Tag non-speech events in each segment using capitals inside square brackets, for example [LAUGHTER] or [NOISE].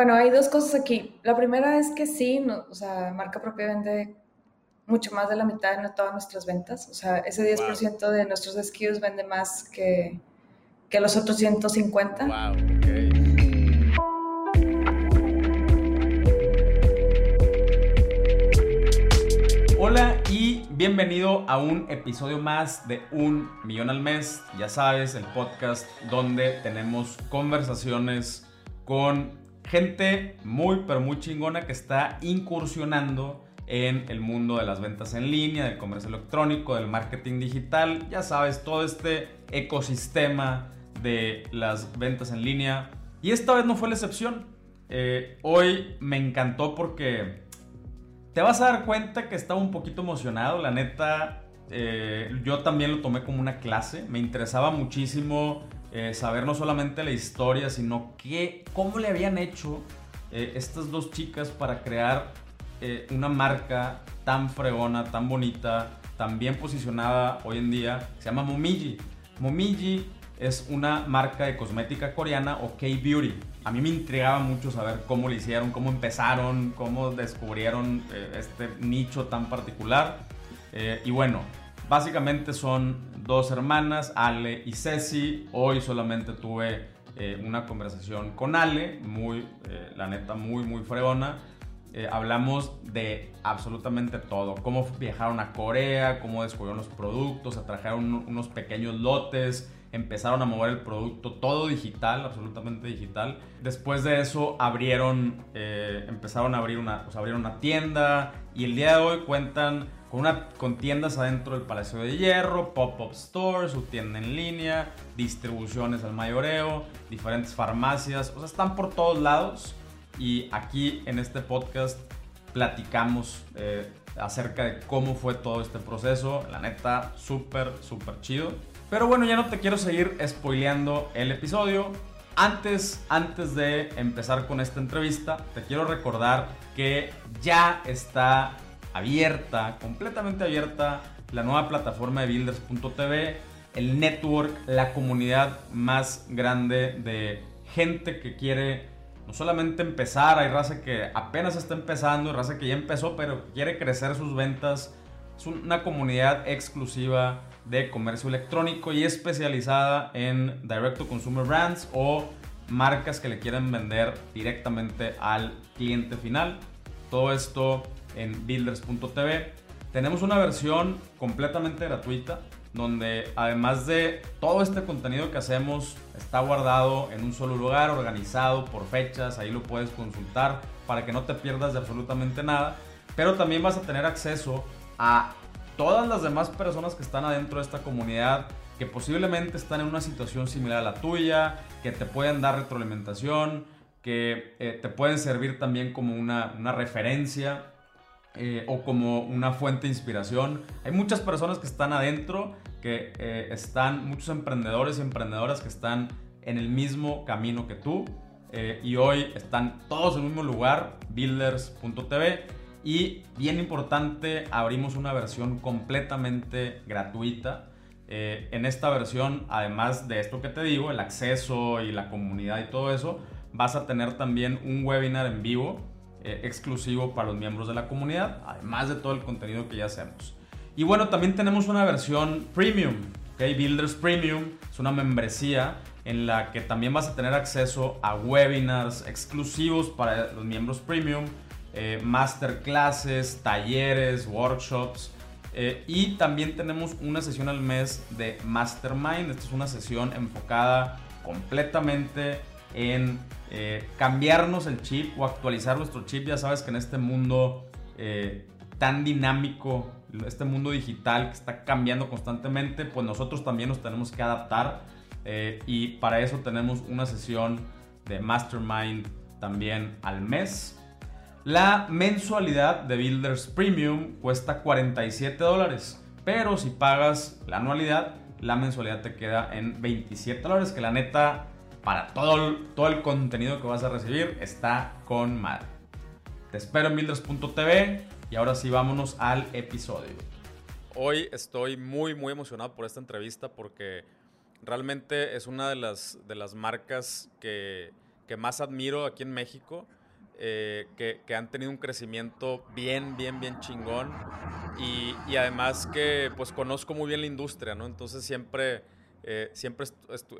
Bueno, hay dos cosas aquí. La primera es que sí, o sea, marca propia vende mucho más de la mitad de todas nuestras ventas. O sea, ese 10% de nuestros SKUs vende más que, que los otros 150. Wow, okay. Hola y bienvenido a un episodio más de Un Millón al Mes. Ya sabes, el podcast donde tenemos conversaciones con gente muy, pero muy chingona que está incursionando en el mundo de las ventas en línea, del comercio electrónico, del marketing digital, ya sabes, todo este ecosistema de las ventas en línea. Y esta vez no fue la excepción. Eh, hoy me encantó porque te vas a dar cuenta que estaba un poquito emocionado, la neta. Eh, yo también lo tomé como una clase, me interesaba muchísimo eh, saber no solamente la historia, sino qué, cómo le habían hecho eh, estas dos chicas para crear eh, una marca tan fregona, tan bonita, tan bien posicionada hoy en día. Se llama Momiji. Momiji es una marca de cosmética coreana o K-Beauty. A mí me intrigaba mucho saber cómo lo hicieron, cómo empezaron, cómo descubrieron este nicho tan particular. y bueno, básicamente son dos hermanas, Ale y Ceci. Hoy solamente tuve eh, una conversación con Ale, muy, eh, la neta, muy, muy fregona. Eh, hablamos de absolutamente todo, cómo viajaron a Corea, cómo descubrieron los productos, atrajeron unos pequeños lotes, empezaron a mover el producto, todo digital, absolutamente digital. Después de eso abrieron, empezaron a abrir una, pues, abrieron una tienda y el día de hoy cuentan con, una, con tiendas adentro del Palacio de Hierro, pop-up stores, su tienda en línea, distribuciones al mayoreo, diferentes farmacias, o sea, están por todos lados y aquí en este podcast platicamos eh, acerca de cómo fue todo este proceso, la neta, súper, súper chido. Pero bueno, ya no te quiero seguir spoileando el episodio. Antes, antes de empezar con esta entrevista, te quiero recordar que ya está abierta, completamente abierta, la nueva plataforma de builders.tv, el network, la comunidad más grande de gente que quiere no solamente empezar, hay raza que apenas está empezando, raza que ya empezó, pero quiere crecer sus ventas. Es una comunidad exclusiva de comercio electrónico y especializada en direct to consumer brands o marcas que le quieren vender directamente al cliente final. Todo esto en builders.tv. Tenemos una versión completamente gratuita donde además de todo este contenido que hacemos está guardado en un solo lugar, organizado por fechas, ahí lo puedes consultar para que no te pierdas de absolutamente nada, pero también vas a tener acceso a todas las demás personas que están adentro de esta comunidad, que posiblemente están en una situación similar a la tuya, que te pueden dar retroalimentación, que eh, te pueden servir también como una, una referencia eh, o como una fuente de inspiración. Hay muchas personas que están adentro, que eh, están, muchos emprendedores y emprendedoras que están en el mismo camino que tú. Eh, y hoy están todos en el mismo lugar, builders.tv. Y bien importante, abrimos una versión completamente gratuita. en esta versión, además de esto que te digo, el acceso y la comunidad y todo eso, vas a tener también un webinar en vivo eh, exclusivo para los miembros de la comunidad, además de todo el contenido que ya hacemos. Y bueno, también tenemos una versión premium, ¿okay? Builders Premium, es una membresía en la que también vas a tener acceso a webinars exclusivos para los miembros premium, eh, masterclasses, talleres, workshops. Eh, y también tenemos una sesión al mes de Mastermind. Esta es una sesión enfocada completamente en eh, cambiarnos el chip o actualizar nuestro chip. Ya sabes que en este mundo eh, tan dinámico, este mundo digital que está cambiando constantemente, pues nosotros también nos tenemos que adaptar. Eh, y para eso tenemos una sesión de Mastermind también al mes. La mensualidad de Builders Premium cuesta 47 dólares, pero si pagas la anualidad, la mensualidad te queda en 27 dólares, que la neta para todo todo el contenido que vas a recibir está con madre. Te espero en builders.tv y ahora sí vámonos al episodio. Hoy estoy muy muy emocionado por esta entrevista porque realmente es una de las, de las marcas que, que más admiro aquí en México. Eh, que, que, han tenido un crecimiento bien, bien, bien chingón y, y, además que pues conozco muy bien la industria, ¿no? Entonces siempre, eh, siempre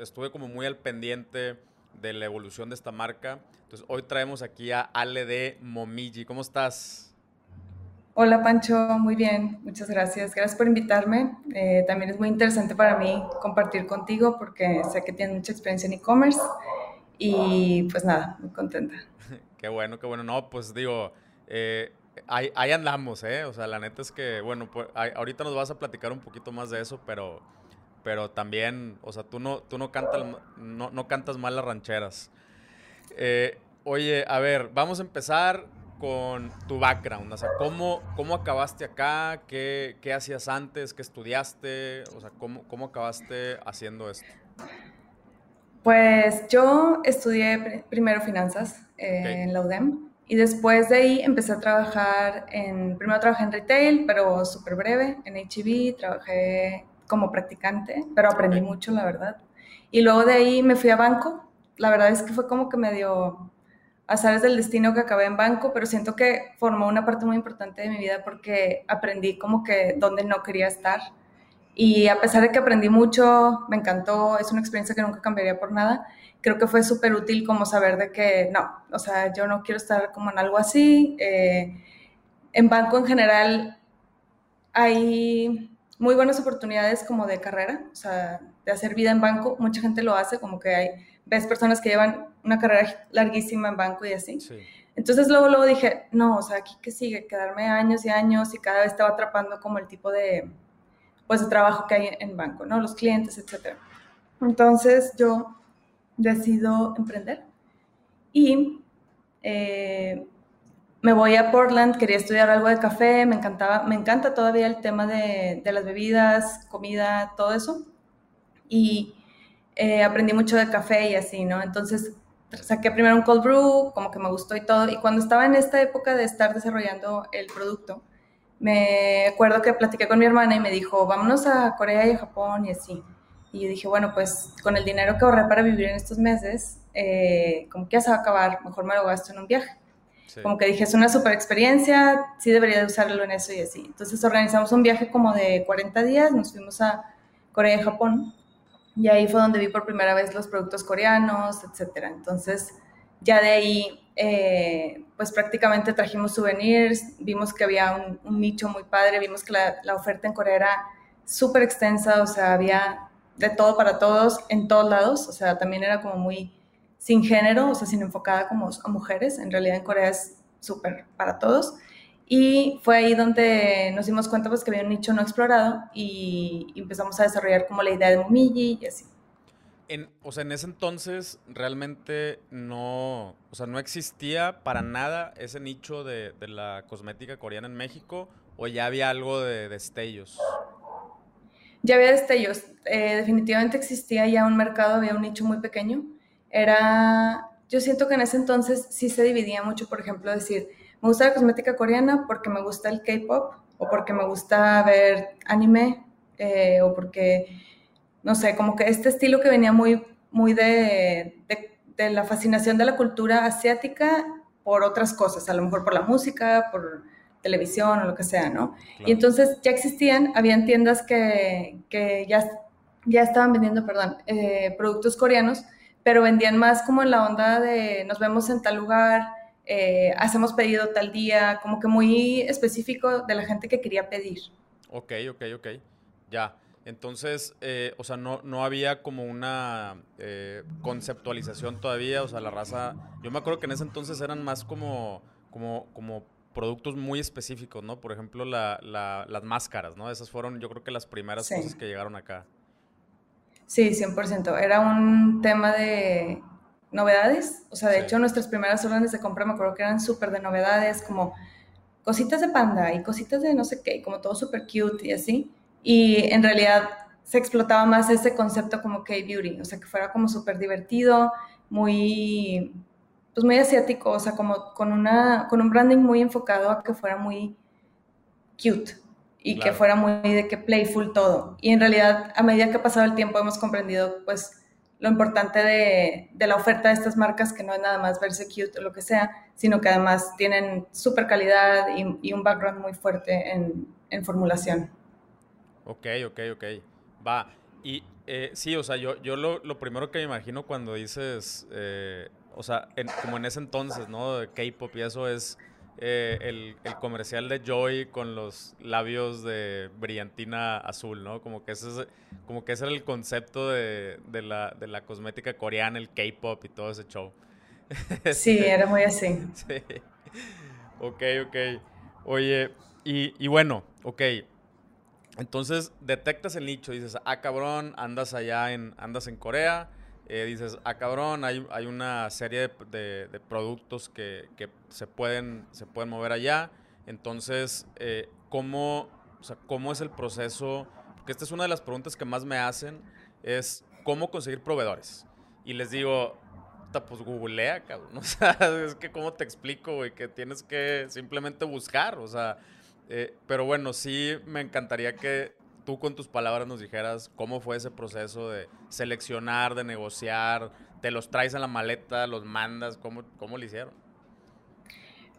estuve como muy al pendiente de la evolución de esta marca. Entonces hoy traemos aquí a Ale de Momiji. ¿Cómo estás? Hola Pancho, muy bien, muchas gracias. Gracias por invitarme. Eh, también es muy interesante para mí compartir contigo porque sé que tienes mucha experiencia en e-commerce y pues nada, muy contenta. [LAUGHS] qué bueno, qué bueno. No, pues digo, eh, ahí, andamos, ¿eh? O sea, la neta es que, bueno, pues, ahorita nos vas a platicar un poquito más de eso, pero, pero también, o sea, tú no, tú no, cantas, no, no cantas mal las rancheras. Eh, oye, a ver, vamos a empezar con tu background, o sea, ¿cómo, cómo acabaste acá? ¿Qué, ¿Qué, hacías antes? ¿Qué estudiaste? O sea, ¿cómo, cómo acabaste haciendo esto? Pues yo estudié primero finanzas eh, en la UDEM y después de ahí empecé a trabajar en, primero trabajé en retail, pero súper breve, en HB, trabajé como practicante, pero aprendí mucho, la verdad. Y luego de ahí me fui a banco. La verdad es que fue como que me dio azares del destino que acabé en banco, pero siento que formó una parte muy importante de mi vida porque aprendí como que dónde no quería estar. Y a pesar de que aprendí mucho, me encantó, es una experiencia que nunca cambiaría por nada, creo que fue súper útil como saber de que no, o sea, yo no quiero estar como en algo así. Eh, en banco en general hay muy buenas oportunidades como de carrera, o sea, de hacer vida en banco, mucha gente lo hace, como que hay, ves personas que llevan una carrera larguísima en banco y así. Entonces luego, luego dije, no, o sea, aquí que sigue, quedarme años y años y cada vez estaba atrapando como el tipo de, pues, de trabajo que hay en banco, ¿no? Los clientes, etc. Entonces yo decido emprender y eh, me voy a Portland, quería estudiar algo de café, me encantaba, me encanta todavía el tema de, las bebidas, comida, todo eso. Y eh, aprendí mucho de café y así, ¿no? Entonces saqué primero un cold brew, como que me gustó y todo. Y cuando estaba en esta época de estar desarrollando el producto, me acuerdo que platiqué con mi hermana y me dijo, vámonos a Corea y a Japón y así. Y yo dije, bueno, pues con el dinero que ahorré para vivir en estos meses, eh, como que ya se va a acabar, mejor me lo gasto en un viaje. Como que dije, es una super experiencia, sí debería de usarlo en eso y así. Entonces organizamos un viaje como de 40 días, nos fuimos a Corea y Japón y ahí fue donde vi por primera vez los productos coreanos, etcétera. Entonces, ya de ahí, eh, pues prácticamente trajimos souvenirs, vimos que había un, nicho muy padre, vimos que la, la oferta en Corea era súper extensa, o sea, había de todo para todos, en todos lados, o sea, también era como muy sin género, o sea, sin enfocada como a mujeres, en realidad en Corea es súper para todos. Y fue ahí donde nos dimos cuenta pues, que había un nicho no explorado y empezamos a desarrollar como la idea de Momiji y así. En, o sea, en ese entonces realmente no, o sea, no existía para nada ese nicho de, de la cosmética coreana en México o ya había algo de destellos. Ya había destellos. Eh, definitivamente existía ya un mercado, había un nicho muy pequeño. Era, yo siento que en ese entonces sí se dividía mucho, por ejemplo, decir, me gusta la cosmética coreana porque me gusta el K-pop o porque me gusta ver anime eh, o porque, no sé, como que este estilo que venía muy, muy de, de, la fascinación de la cultura asiática por otras cosas, a lo mejor por la música, por televisión o lo que sea, ¿no? Y entonces ya existían, habían tiendas que, que ya, ya estaban vendiendo, perdón, eh, productos coreanos, pero vendían más como en la onda de nos vemos en tal lugar, eh, hacemos pedido tal día, como que muy específico de la gente que quería pedir. Ok, ok, ok. Ya. Entonces, eh, o sea, no, no había como una eh, conceptualización todavía, o sea, la raza, yo me acuerdo que en ese entonces eran más como, como, como productos muy específicos, ¿no? Por ejemplo, la, las máscaras, ¿no? Esas fueron, yo creo que las primeras cosas que llegaron acá. Sí, 100%. Era un tema de novedades. O sea, de hecho, nuestras primeras órdenes de compra me acuerdo que eran súper de novedades, como cositas de panda y cositas de no sé qué, como todo súper cute y así. Y en realidad se explotaba más ese concepto como K-beauty, o sea, que fuera como súper divertido, muy, pues muy asiático, o sea, como con, una, con un branding muy enfocado a que fuera muy cute y que fuera muy de que playful todo. Y en realidad, a medida que ha pasado el tiempo, hemos comprendido, pues, lo importante de, la oferta de estas marcas, que no es nada más verse cute o lo que sea, sino que además tienen súper calidad y, un background muy fuerte en, formulación. Ok, ok, ok. Va. Y eh, sí, o sea, yo, yo lo, primero que me imagino cuando dices, eh, o sea, como en ese entonces, ¿no? De K-pop y eso es eh, el, comercial de Joy con los labios de brillantina azul, ¿no? Como que ese, es, como que ese era el concepto de, la, de la cosmética coreana, el K-pop y todo ese show. [LAUGHS] Sí, era muy así. Sí. Ok, ok. Oye, y, y bueno, ok. Entonces detectas el nicho, dices, ah, cabrón, andas allá en, andas en Corea eh, dices, ah, cabrón, hay, hay una serie de, productos que, se, pueden, se pueden mover allá. Entonces, eh, ¿cómo, ¿cómo es el proceso? Porque esta es una de las preguntas que más me hacen, es cómo conseguir proveedores. Y les digo, pues googlea, cabrón. [LAUGHS] O sea, es que cómo te explico, güey, que tienes que simplemente buscar, o sea, eh, pero bueno, sí me encantaría que tú con tus palabras nos dijeras cómo fue ese proceso de seleccionar, de negociar, te los traes en la maleta, los mandas, cómo, cómo lo hicieron.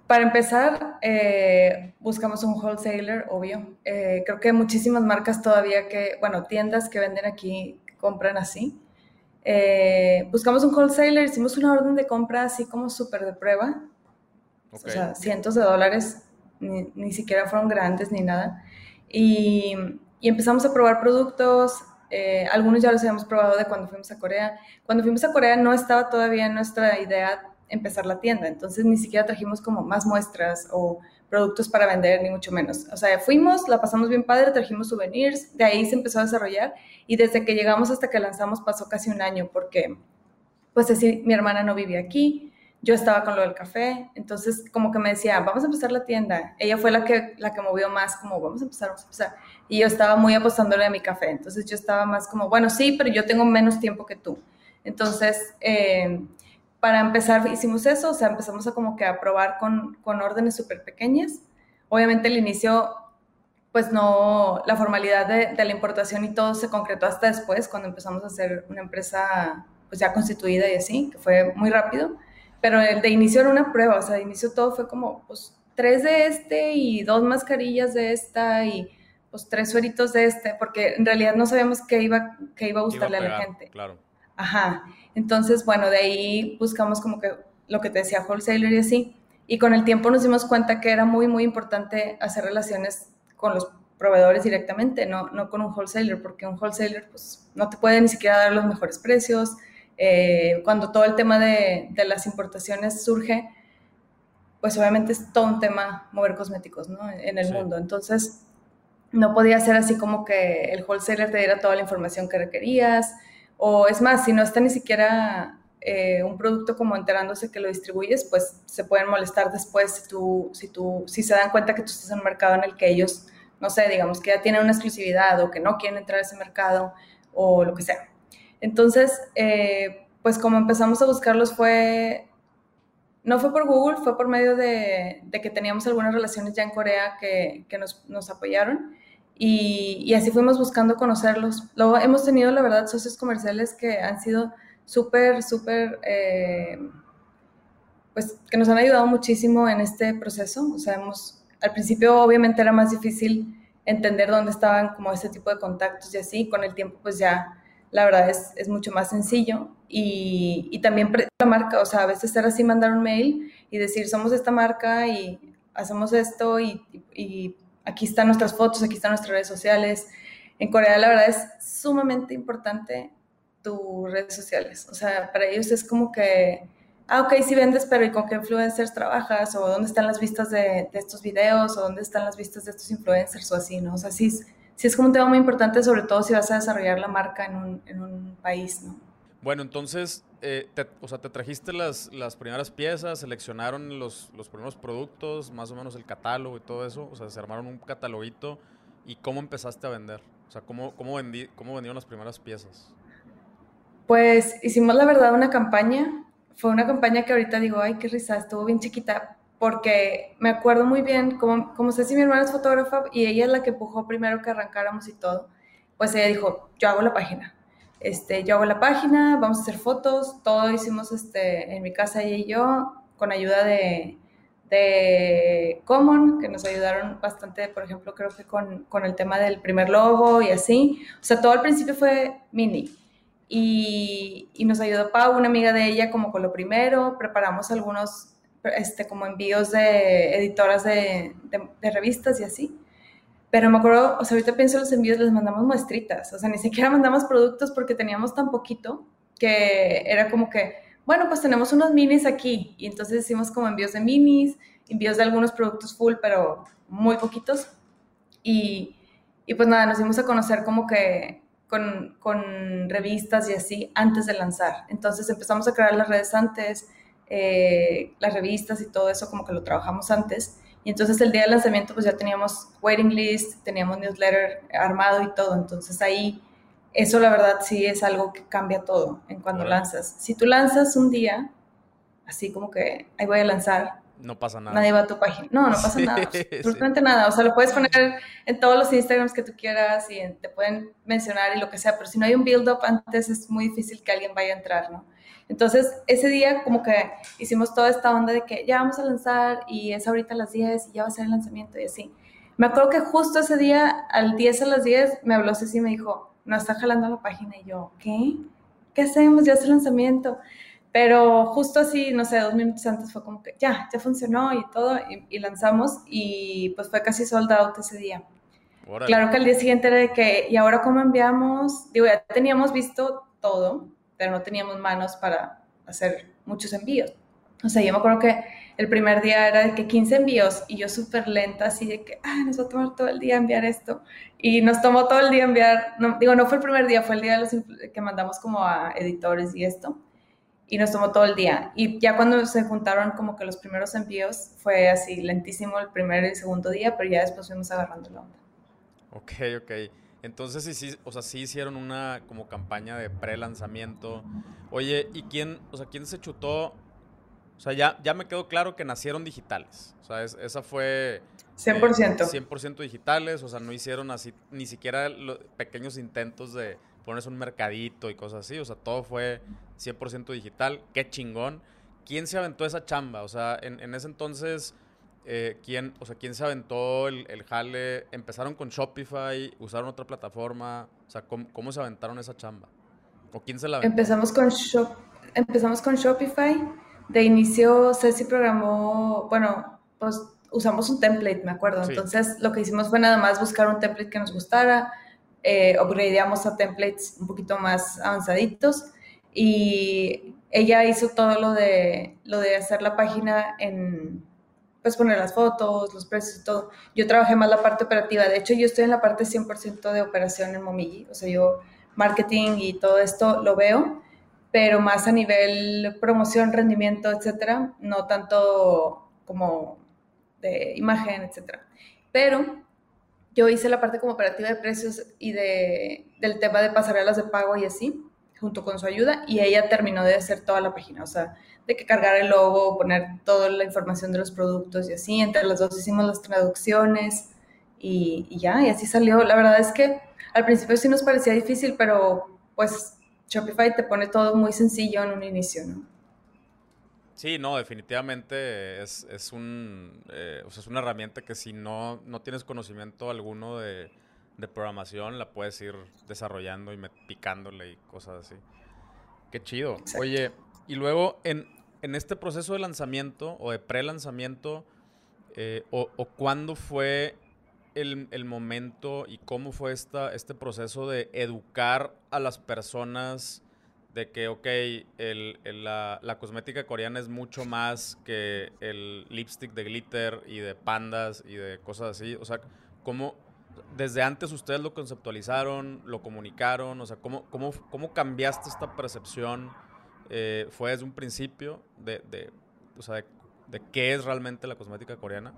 Para empezar, eh, buscamos un wholesaler, obvio. Eh, creo que muchísimas marcas todavía que, bueno, tiendas que venden aquí compran así. Eh, buscamos un wholesaler, hicimos una orden de compra así como súper de prueba. O sea, cientos de dólares, ni, ni, siquiera fueron grandes ni nada. Y y empezamos a probar productos. Eh, algunos ya los habíamos probado de cuando fuimos a Corea. Cuando fuimos a Corea no estaba todavía nuestra idea empezar la tienda, entonces ni siquiera trajimos como más muestras o productos para vender, ni mucho menos. O sea, fuimos, la pasamos bien padre, trajimos souvenirs, de ahí se empezó a desarrollar y desde que llegamos hasta que lanzamos pasó casi un año porque, pues así, mi hermana no vivía aquí, yo estaba con lo del café, entonces como que me decía, vamos a empezar la tienda. Ella fue la que, la que movió más, como vamos a empezar, vamos a empezar. Y yo estaba muy apostándole a mi café, entonces yo estaba más como, bueno, sí, pero yo tengo menos tiempo que tú. Entonces, eh, para empezar, hicimos eso, o sea, empezamos a como que a probar con, con órdenes súper pequeñas. Obviamente el inicio, pues no, la formalidad de, de la importación y todo se concretó hasta después, cuando empezamos a hacer una empresa pues ya constituida y así, que fue muy rápido pero el de inicio era una prueba, o sea, de inicio todo fue como, pues, tres de este y dos mascarillas de esta y pues tres sueritos de este, porque en realidad no sabíamos qué iba, qué iba a gustarle a, la gente. Claro. Ajá. Entonces, bueno, de ahí buscamos como que lo que te decía wholesaler y así. Y con el tiempo nos dimos cuenta que era muy, muy importante hacer relaciones con los proveedores directamente, no, no con un wholesaler, porque un wholesaler pues no te puede ni siquiera dar los mejores precios, eh, cuando todo el tema de, las importaciones surge, pues obviamente es todo un tema mover cosméticos ¿no? en el mundo. Entonces, no podía ser así como que el wholesaler te diera toda la información que requerías, o es más, si no está ni siquiera eh, un producto como enterándose que lo distribuyes, pues se pueden molestar después si, tú, si, tú, si se dan cuenta que tú estás en un mercado en el que ellos, no sé, digamos que ya tienen una exclusividad o que no quieren entrar a ese mercado o lo que sea. Entonces, eh, pues como empezamos a buscarlos fue, no fue por Google, fue por medio de, que teníamos algunas relaciones ya en Corea que, nos, apoyaron y, así fuimos buscando conocerlos. Luego hemos tenido, la verdad, socios comerciales que han sido súper, súper, eh, pues que nos han ayudado muchísimo en este proceso. O sea, al principio obviamente era más difícil entender dónde estaban como ese tipo de contactos y así, con el tiempo pues ya la verdad es, es mucho más sencillo. Y, y, también la marca, o sea, a veces era así mandar un mail y decir, somos esta marca y hacemos esto y, y, aquí están nuestras fotos, aquí están nuestras redes sociales. En Corea la verdad es sumamente importante tus redes sociales. O sea, para ellos es como que, ah, ok, sí vendes, pero ¿y con qué influencers trabajas? ¿O dónde están las vistas de, de estos videos? ¿O dónde están las vistas de estos influencers? O así, ¿no? O sea, sí sí es como un tema muy importante, sobre todo si vas a desarrollar la marca en un, en un país, ¿no? Bueno, entonces, eh, te, o sea, te trajiste las, las primeras piezas, seleccionaron los, los, primeros productos, más o menos el catálogo y todo eso, o sea, se armaron un cataloguito y cómo empezaste a vender, o sea, cómo, cómo, vendí, cómo vendieron las primeras piezas. Pues hicimos la verdad una campaña, fue una campaña que ahorita digo, ay, qué risa, estuvo bien chiquita, porque me acuerdo muy bien, como, como sé si mi hermana es fotógrafa y ella es la que empujó primero que arrancáramos y todo, pues ella dijo, yo hago la página. este, yo hago la página, vamos a hacer fotos, todo hicimos este, en mi casa ella y yo, con ayuda de, de Common, que nos ayudaron bastante, por ejemplo, creo que con, con, el tema del primer logo y así. O sea, todo al principio fue mini. Y, y, nos ayudó Pau, una amiga de ella, como con lo primero. Preparamos algunos este, como envíos de editoras de, de, revistas y así. Pero me acuerdo, o sea, ahorita pienso los envíos, les mandamos muestritas. O sea, ni siquiera [LAUGHS] mandamos productos porque teníamos tan poquito que era como que bueno, pues tenemos unos minis aquí y entonces hicimos como envíos de minis, envíos de algunos productos full, pero muy poquitos. Y, y pues nada, nos dimos a conocer como que con, con, revistas y así antes de lanzar. Entonces empezamos a crear las redes antes, eh, las revistas y todo eso como que lo trabajamos antes. Y entonces el día del lanzamiento pues ya teníamos waiting list, teníamos newsletter armado y todo. Entonces ahí eso la verdad sí es algo que cambia todo en cuando lanzas. Si tú lanzas un día, así como que ahí voy a lanzar. No pasa nada. Nadie va a tu página. No, no pasa nada. [LAUGHS] Absolutamente nada. O sea, lo puedes poner en todos los Instagrams que tú quieras y te pueden mencionar y lo que sea, pero si no hay un build-up antes es muy difícil que alguien vaya a entrar, ¿no? Entonces, ese día como que hicimos toda esta onda de que ya vamos a lanzar y es ahorita a las 10 y ya va a ser el lanzamiento y así. Me acuerdo que justo ese día, al 10 a las 10, me habló Ceci y me dijo, no está jalando la página y yo, ¿qué? ¿Qué hacemos? Ya es el lanzamiento. Pero justo así, no sé, dos minutos antes fue como que ya, ya funcionó y todo, y, lanzamos y pues fue casi sold out ese día. Claro que al día siguiente era de que, ¿y ahora cómo enviamos? Digo, ya teníamos visto todo, pero no teníamos manos para hacer muchos envíos. O sea, yo me acuerdo que el primer día era de que 15 envíos y yo súper lenta, así de que, ah, nos va a tomar todo el día enviar esto. Y nos tomó todo el día enviar, no, digo, no fue el primer día, fue el día de los que mandamos como a editores y esto. Y nos tomó todo el día. Y ya cuando se juntaron como que los primeros envíos, fue así lentísimo el primer y el segundo día, pero ya después fuimos agarrando la onda. Ok, ok. Entonces sí, sí, o sea, sí hicieron una como campaña de pre-lanzamiento. Oye, ¿y quién, o sea, quién se chutó o sea, ya, ya me quedó claro que nacieron digitales. O sea, esa fue... 100%. 100% digitales. O sea, no hicieron así ni siquiera los pequeños intentos de ponerse un mercadito y cosas así. O sea, todo fue 100% digital. Qué chingón. ¿Quién se aventó esa chamba? O sea, en, ese entonces... Eh, ¿quién, o sea, ¿quién se aventó el, el, jale? ¿Empezaron con Shopify? ¿Usaron otra plataforma? O sea, ¿cómo, ¿cómo, se aventaron esa chamba? ¿O quién se la aventó? Empezamos con, Shop, empezamos con Shopify de inicio Ceci programó, bueno, pues usamos un template, me acuerdo. Entonces lo que hicimos fue nada más buscar un template que nos gustara, eh, upgradeamos a templates un poquito más avanzaditos y ella hizo todo lo de, lo de hacer la página en, pues poner las fotos, los precios y todo. Yo trabajé más la parte operativa. De hecho, yo estoy en la parte 100% de operación en Momiji. O sea, yo marketing y todo esto lo veo pero más a nivel promoción, rendimiento, etcétera, no tanto como de imagen, etcétera. Pero yo hice la parte como operativa de precios y de, del tema de pasarelas de pago y así, junto con su ayuda, y ella terminó de hacer toda la página, o sea, de que cargar el logo, poner toda la información de los productos y así, entre las dos hicimos las traducciones y, y ya, y así salió. La verdad es que al principio sí nos parecía difícil, pero pues Shopify te pone todo muy sencillo en un inicio, ¿no? Sí, no, definitivamente es, un, eh, es una herramienta que si no, no tienes conocimiento alguno de, programación, la puedes ir desarrollando y picándole y cosas así. Qué chido. Oye, y luego en, en, este proceso de lanzamiento o de pre-lanzamiento, eh, o, cuándo fue el, momento y cómo fue esta, este proceso de educar a las personas de que, ok, el, la, la, cosmética coreana es mucho más que el lipstick de glitter y de pandas y de cosas así? O sea, ¿cómo desde antes ustedes lo conceptualizaron, lo comunicaron? O sea, ¿cómo, cómo, cómo cambiaste esta percepción? Eh, ¿Fue desde un principio de, de, o sea, de qué es realmente la cosmética coreana?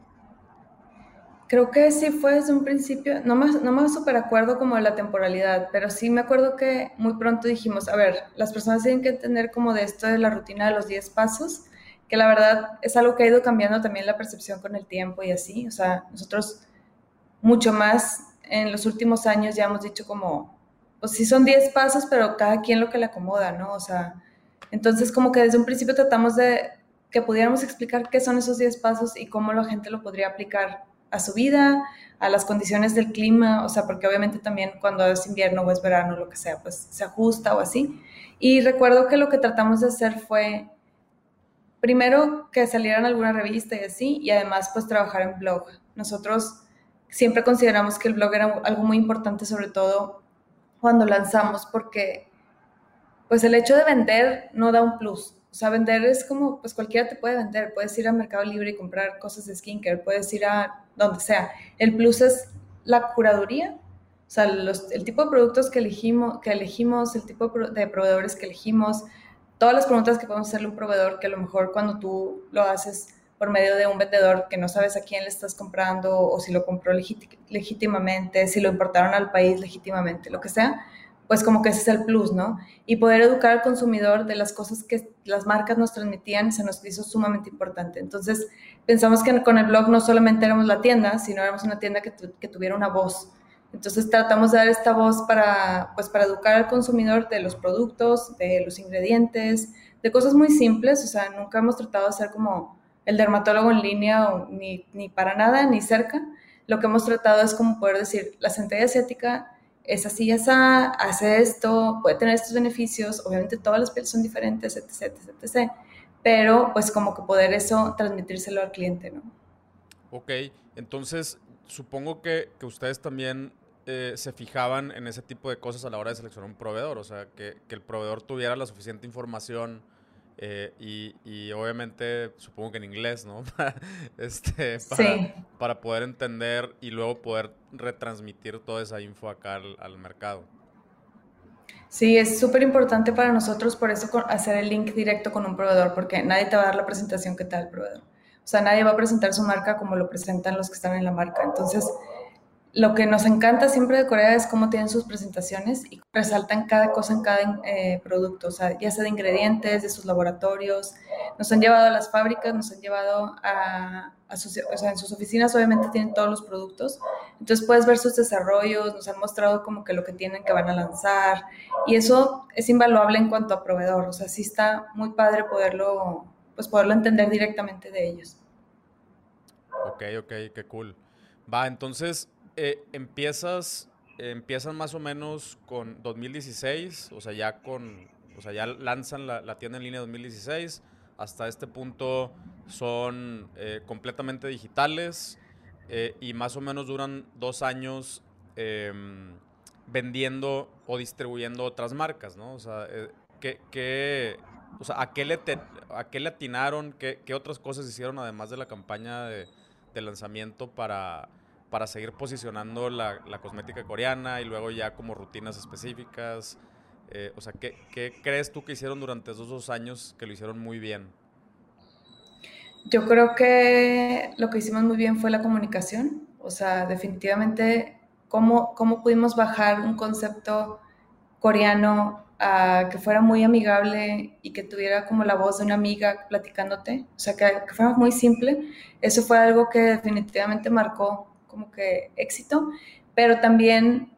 Creo que sí fue desde un principio, no me, no me super acuerdo como de la temporalidad, pero sí me acuerdo que muy pronto dijimos, a ver, las personas tienen que entender como de esto de la rutina de los 10 pasos, que la verdad es algo que ha ido cambiando también la percepción con el tiempo y así, o sea, nosotros mucho más en los últimos años ya hemos dicho como, pues sí son 10 pasos, pero cada quien lo que le acomoda, ¿no? O sea, entonces como que desde un principio tratamos de que pudiéramos explicar qué son esos 10 pasos y cómo la gente lo podría aplicar a su vida, a las condiciones del clima, o sea, porque obviamente también cuando es invierno o es verano, lo que sea, pues se ajusta o así. Y recuerdo que lo que tratamos de hacer fue, primero, que salieran alguna revista y así, y además, pues trabajar en blog. Nosotros siempre consideramos que el blog era algo muy importante, sobre todo cuando lanzamos, porque pues el hecho de vender no da un plus. O sea, vender es como, pues cualquiera te puede vender. Puedes ir a Mercado Libre y comprar cosas de skincare, puedes ir a donde sea. El plus es la curaduría, o sea, el tipo de productos que elegimos, que elegimos, el tipo de proveedores que elegimos, todas las preguntas que podemos hacerle a un proveedor que a lo mejor cuando tú lo haces por medio de un vendedor que no sabes a quién le estás comprando o si lo compró legítimamente, si lo importaron al país legítimamente, lo que sea, pues como que ese es el plus, ¿no? Y poder educar al consumidor de las cosas que las marcas nos transmitían se nos hizo sumamente importante. Entonces, pensamos que con el blog no solamente éramos la tienda, sino éramos una tienda que, tuviera una voz. Entonces, tratamos de dar esta voz para, pues, para educar al consumidor de los productos, de los ingredientes, de cosas muy simples. O sea, nunca hemos tratado de hacer como el dermatólogo en línea, ni, ni para nada, ni cerca. Lo que hemos tratado es como poder decir, la centella asiática es así, ya hace esto, puede tener estos beneficios, obviamente todas las pieles son diferentes, etc, etc, etc, pero pues como que poder eso transmitírselo al cliente, ¿no? Ok, entonces supongo que, que ustedes también eh, se fijaban en ese tipo de cosas a la hora de seleccionar un proveedor, o sea, que, que el proveedor tuviera la suficiente información eh, y, obviamente, supongo que en inglés, ¿no? [LAUGHS] este, para, para, poder entender y luego poder retransmitir toda esa info acá al, mercado. Sí, es súper importante para nosotros por eso hacer el link directo con un proveedor, porque nadie te va a dar la presentación que te da el proveedor. O sea, nadie va a presentar su marca como lo presentan los que están en la marca. Entonces, lo que nos encanta siempre de Corea es cómo tienen sus presentaciones y resaltan cada cosa en cada eh, producto, o sea, ya sea de ingredientes, de sus laboratorios. Nos han llevado a las fábricas, nos han llevado a, o sea, en sus oficinas obviamente tienen todos los productos. Entonces puedes ver sus desarrollos, nos han mostrado como que lo que tienen que van a lanzar y eso es invaluable en cuanto a proveedor, o sea, sí está muy padre poderlo, pues poderlo entender directamente de ellos. Ok, ok, qué cool. Va, entonces eh, empiezas, empiezan más o menos con 2016, o sea, ya con, o sea, ya lanzan la, tienda en línea 2016. Hasta este punto son eh, completamente digitales eh, y más o menos duran dos años em, vendiendo o distribuyendo otras marcas, ¿no? O sea, ¿qué, o sea, ¿a qué le, a qué le atinaron? ¿Qué, ¿Qué, otras cosas hicieron además de la campaña de lanzamiento para, para seguir posicionando la, cosmética coreana y luego ya como rutinas específicas? Eh, o sea, ¿qué, crees tú que hicieron durante esos dos años que lo hicieron muy bien? Yo creo que lo que hicimos muy bien fue la comunicación. O sea, definitivamente, cómo, cómo pudimos bajar un concepto coreano a que fuera muy amigable y que tuviera como la voz de una amiga platicándote. O sea, que, que fuera muy simple. Eso fue algo que definitivamente marcó como que éxito, pero también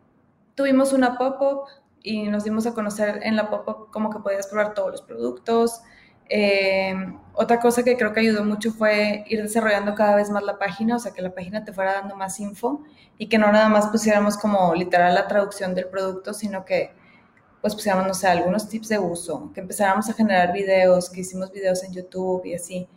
tuvimos una pop-up y nos dimos a conocer en la pop-up como que podías probar todos los productos. Eh, otra cosa que creo que ayudó mucho fue ir desarrollando cada vez más la página, o sea, que la página te fuera dando más info y que no nada más pusiéramos como literal la traducción del producto, sino que pues pusiéramos, no sé, algunos tips de uso, que empezáramos a generar videos, que hicimos videos en YouTube y así.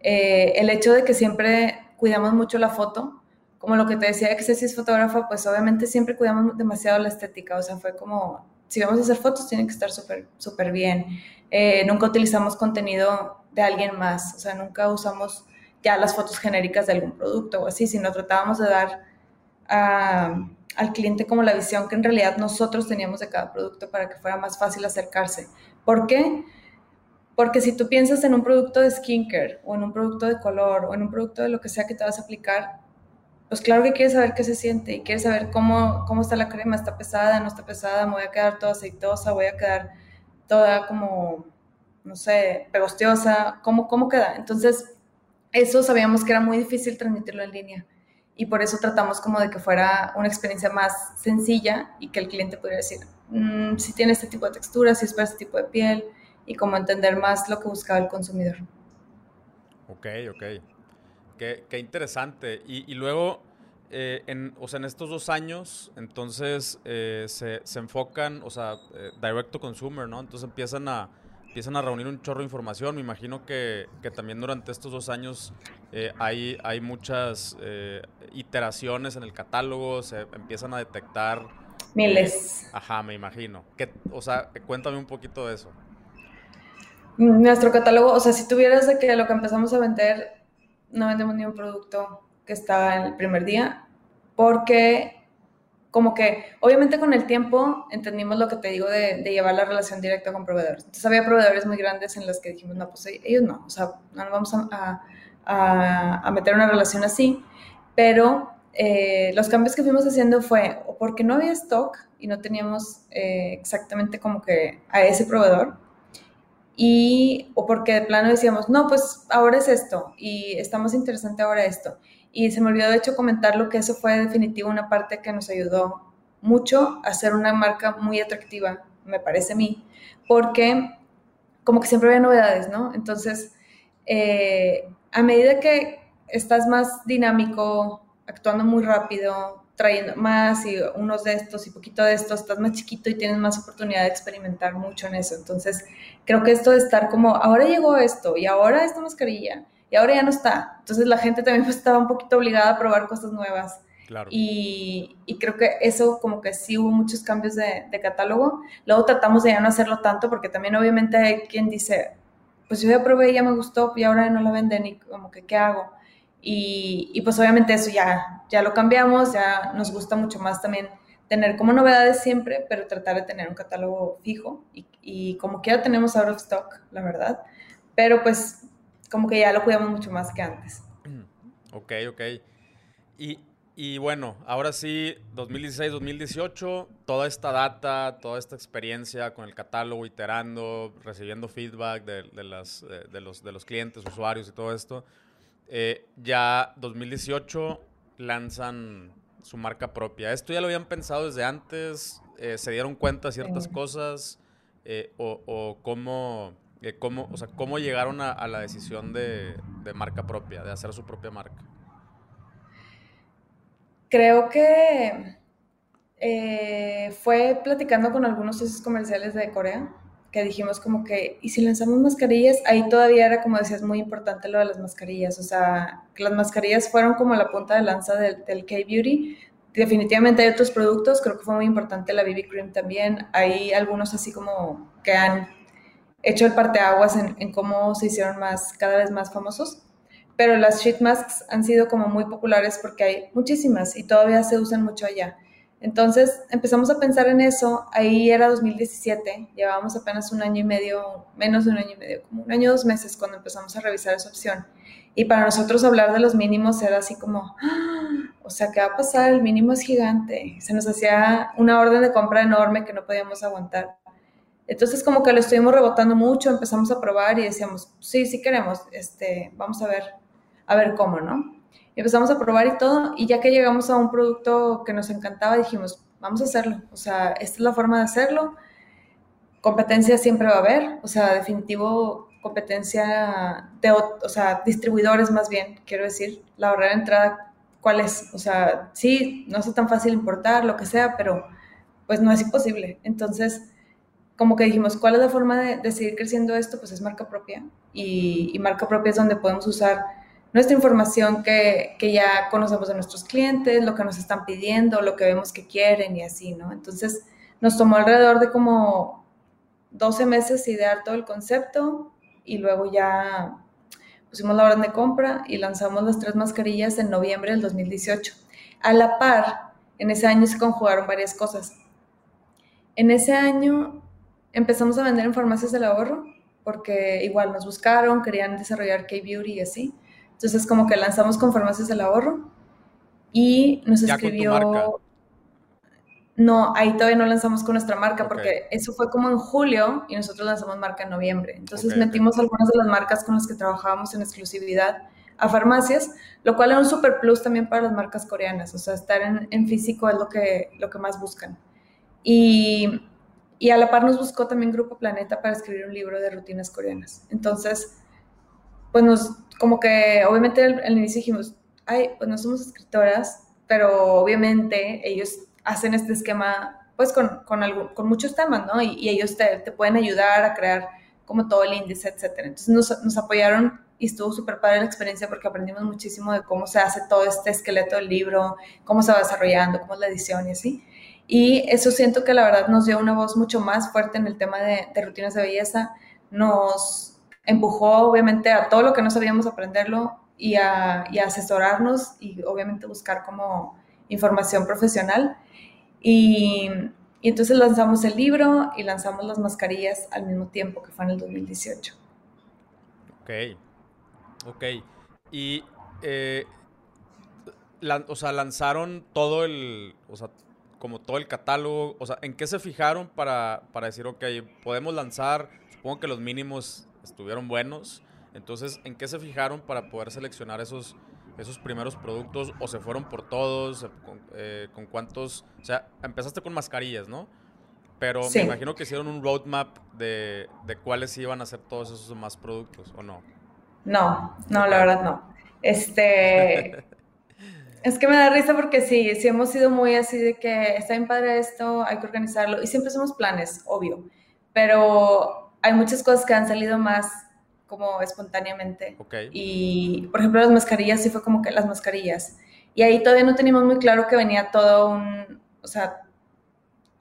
Eh, el hecho de que siempre cuidamos mucho la foto, como lo que te decía que Ceci es fotógrafa, pues obviamente siempre cuidamos demasiado la estética, o sea, fue como, si vamos a hacer fotos, tienen que estar súper, súper bien. Eh, nunca utilizamos contenido de alguien más, o sea, nunca usamos ya las fotos genéricas de algún producto o así, sino tratábamos de dar al cliente como la visión que en realidad nosotros teníamos de cada producto para que fuera más fácil acercarse. ¿Por qué? Porque si tú piensas en un producto de skincare o en un producto de color o en un producto de lo que sea que te vas a aplicar, pues claro que quieres saber qué se siente y quieres saber cómo, cómo está la crema, está pesada, no está pesada, me voy a quedar toda aceitosa, voy a quedar toda como, no sé, pegostiosa, ¿cómo, cómo queda? Entonces, eso sabíamos que era muy difícil transmitirlo en línea. y por eso tratamos como de que fuera una experiencia más sencilla y que el cliente pudiera decir, mm, si tiene este tipo de textura, si es para este tipo de piel y como entender más lo que buscaba el consumidor. Ok, ok. Qué, qué interesante. Y, y luego, eh, en, o sea, en estos dos años, entonces eh, se, se, enfocan, o sea, eh, direct to consumer, ¿no? Entonces empiezan a, empiezan a reunir un chorro de información. Me imagino que, que también durante estos dos años hay, hay muchas iteraciones en el catálogo, se empiezan a detectar. Miles. ajá, me imagino. Que, o sea, cuéntame un poquito de eso. Nuestro catálogo, o sea, si tuvieras de que lo que empezamos a vender, no vendemos ni un producto que estaba en el primer día, porque como que obviamente con el tiempo entendimos lo que te digo de, llevar la relación directa con proveedores. Entonces había proveedores muy grandes en los que dijimos, no, pues ellos no, o sea, no nos vamos a, a, a meter una relación así, pero eh, los cambios que fuimos haciendo fue o porque no había stock y no teníamos eh, exactamente como que a ese proveedor, y o porque de plano decíamos, no, pues ahora es esto y está más interesante ahora esto. Y se me olvidó de hecho comentarlo que eso fue definitivo una parte que nos ayudó mucho a hacer una marca muy atractiva, me parece a mí, porque como que siempre había novedades, ¿no? Entonces, eh, a medida que estás más dinámico, actuando muy rápido, trayendo más y unos de estos y poquito de estos, estás más chiquito y tienes más oportunidad de experimentar mucho en eso. Entonces, creo que esto de estar como, ahora llegó esto y ahora esta mascarilla y ahora ya no está. Entonces, la gente también pues, estaba un poquito obligada a probar cosas nuevas. Claro. Y, y, creo que eso como que sí hubo muchos cambios de, de, catálogo. Luego tratamos de ya no hacerlo tanto porque también obviamente hay quien dice, pues yo ya probé y ya me gustó y ahora no la venden y como que, ¿qué hago? Y, pues obviamente eso ya, ya lo cambiamos, ya nos gusta mucho más también tener como novedades siempre, pero tratar de tener un catálogo fijo y, y como quiera tenemos out of stock, la verdad, pero pues como que ya lo cuidamos mucho más que antes. Ok, ok. Y, y bueno, ahora sí, 2016-2018, toda esta data, toda esta experiencia con el catálogo, iterando, recibiendo feedback de, de, las, de, los, de los clientes, usuarios y todo esto, eh, ya 2018 lanzan su marca propia. ¿Esto ya lo habían pensado desde antes? Eh, ¿Se dieron cuenta de ciertas cosas? Eh, o, cómo, cómo, o sea, cómo llegaron a, la decisión de, marca propia, de hacer su propia marca? Creo que fue platicando con algunos socios comerciales de Corea que dijimos como que, ¿y si lanzamos mascarillas? Ahí todavía era, como decías, muy importante lo de las mascarillas, o sea, las mascarillas fueron como la punta de lanza del, del K-Beauty. Definitivamente hay otros productos, creo que fue muy importante la BB Cream también. Hay algunos así como que han hecho el parteaguas en, en cómo se hicieron más, cada vez más famosos. Pero las sheet masks han sido como muy populares porque hay muchísimas y todavía se usan mucho allá. Entonces empezamos a pensar en eso, ahí era 2017, llevábamos apenas un año y medio, menos de un año y medio, como un año dos meses cuando empezamos a revisar esa opción. Y para nosotros hablar de los mínimos era así como, ¡Ah! o sea, ¿qué va a pasar? El mínimo es gigante. Se nos hacía una orden de compra enorme que no podíamos aguantar. Entonces como que lo estuvimos rebotando mucho, empezamos a probar y decíamos, sí, sí queremos, este, vamos a ver, a ver cómo, ¿no? Empezamos a probar y todo, y ya que llegamos a un producto que nos encantaba, dijimos, vamos a hacerlo, o sea, esta es la forma de hacerlo, competencia siempre va a haber, o sea, definitivo competencia de, o sea, distribuidores más bien, quiero decir, la barrera de entrada, ¿cuál es? O sea, sí, no es tan fácil importar, lo que sea, pero pues no es imposible. Entonces, como que dijimos, ¿cuál es la forma de, seguir creciendo esto? Pues es marca propia, y marca propia es donde podemos usar nuestra información que, que, ya conocemos de nuestros clientes, lo que nos están pidiendo, lo que vemos que quieren y así, ¿no? Entonces, nos tomó alrededor de como 12 meses idear todo el concepto y luego ya pusimos la orden de compra y lanzamos las tres mascarillas en noviembre del 2018. A la par, en ese año se conjugaron varias cosas. En ese año empezamos a vender en farmacias del ahorro porque igual nos buscaron, querían desarrollar K-Beauty y así. Entonces, como que lanzamos con Farmacias del Ahorro y nos escribió. No, ahí todavía no lanzamos con nuestra marca porque eso fue como en julio y nosotros lanzamos marca en noviembre. Entonces metimos algunas de las marcas con las que trabajábamos en exclusividad a farmacias, lo cual era un super plus también para las marcas coreanas, o sea, estar en, físico es lo que, lo que más buscan. Y, y, a la par nos buscó también Grupo Planeta para escribir un libro de rutinas coreanas. Entonces, pues nos, como que obviamente al, al inicio dijimos, ay, pues no somos escritoras, pero obviamente ellos hacen este esquema pues con, con, algo, con muchos temas, ¿no? Y, ellos te, te, pueden ayudar a crear como todo el índice, etcétera. Entonces nos, nos apoyaron y estuvo súper padre la experiencia porque aprendimos muchísimo de cómo se hace todo este esqueleto del libro, cómo se va desarrollando, cómo es la edición y así. Y eso siento que la verdad nos dio una voz mucho más fuerte en el tema de, de rutinas de belleza. Nos empujó obviamente a todo lo que no sabíamos aprenderlo y a, y asesorarnos y obviamente buscar como información profesional. Y, y, entonces lanzamos el libro y lanzamos las mascarillas al mismo tiempo, que fue en el 2018. Ok, ok. Y, eh, o sea, lanzaron todo el, o sea, como todo el catálogo, o sea, ¿en qué se fijaron para, para decir, ok, podemos lanzar, supongo que los mínimos estuvieron buenos, entonces, ¿en qué se fijaron para poder seleccionar esos esos primeros productos o se fueron por todos? Eh, con, cuántos? O sea, empezaste con mascarillas, ¿no? Pero me imagino que hicieron un roadmap de, de cuáles iban a ser todos esos demás productos, ¿o no? No, no, la verdad no. Este. [LAUGHS] es que me da risa porque sí, sí hemos sido muy así de que está bien padre esto, hay que organizarlo. Y siempre somos planes, obvio. Pero hay muchas cosas que han salido más como espontáneamente. Y, por ejemplo, las mascarillas sí fue como que las mascarillas. Y ahí todavía no teníamos muy claro que venía todo un, o sea,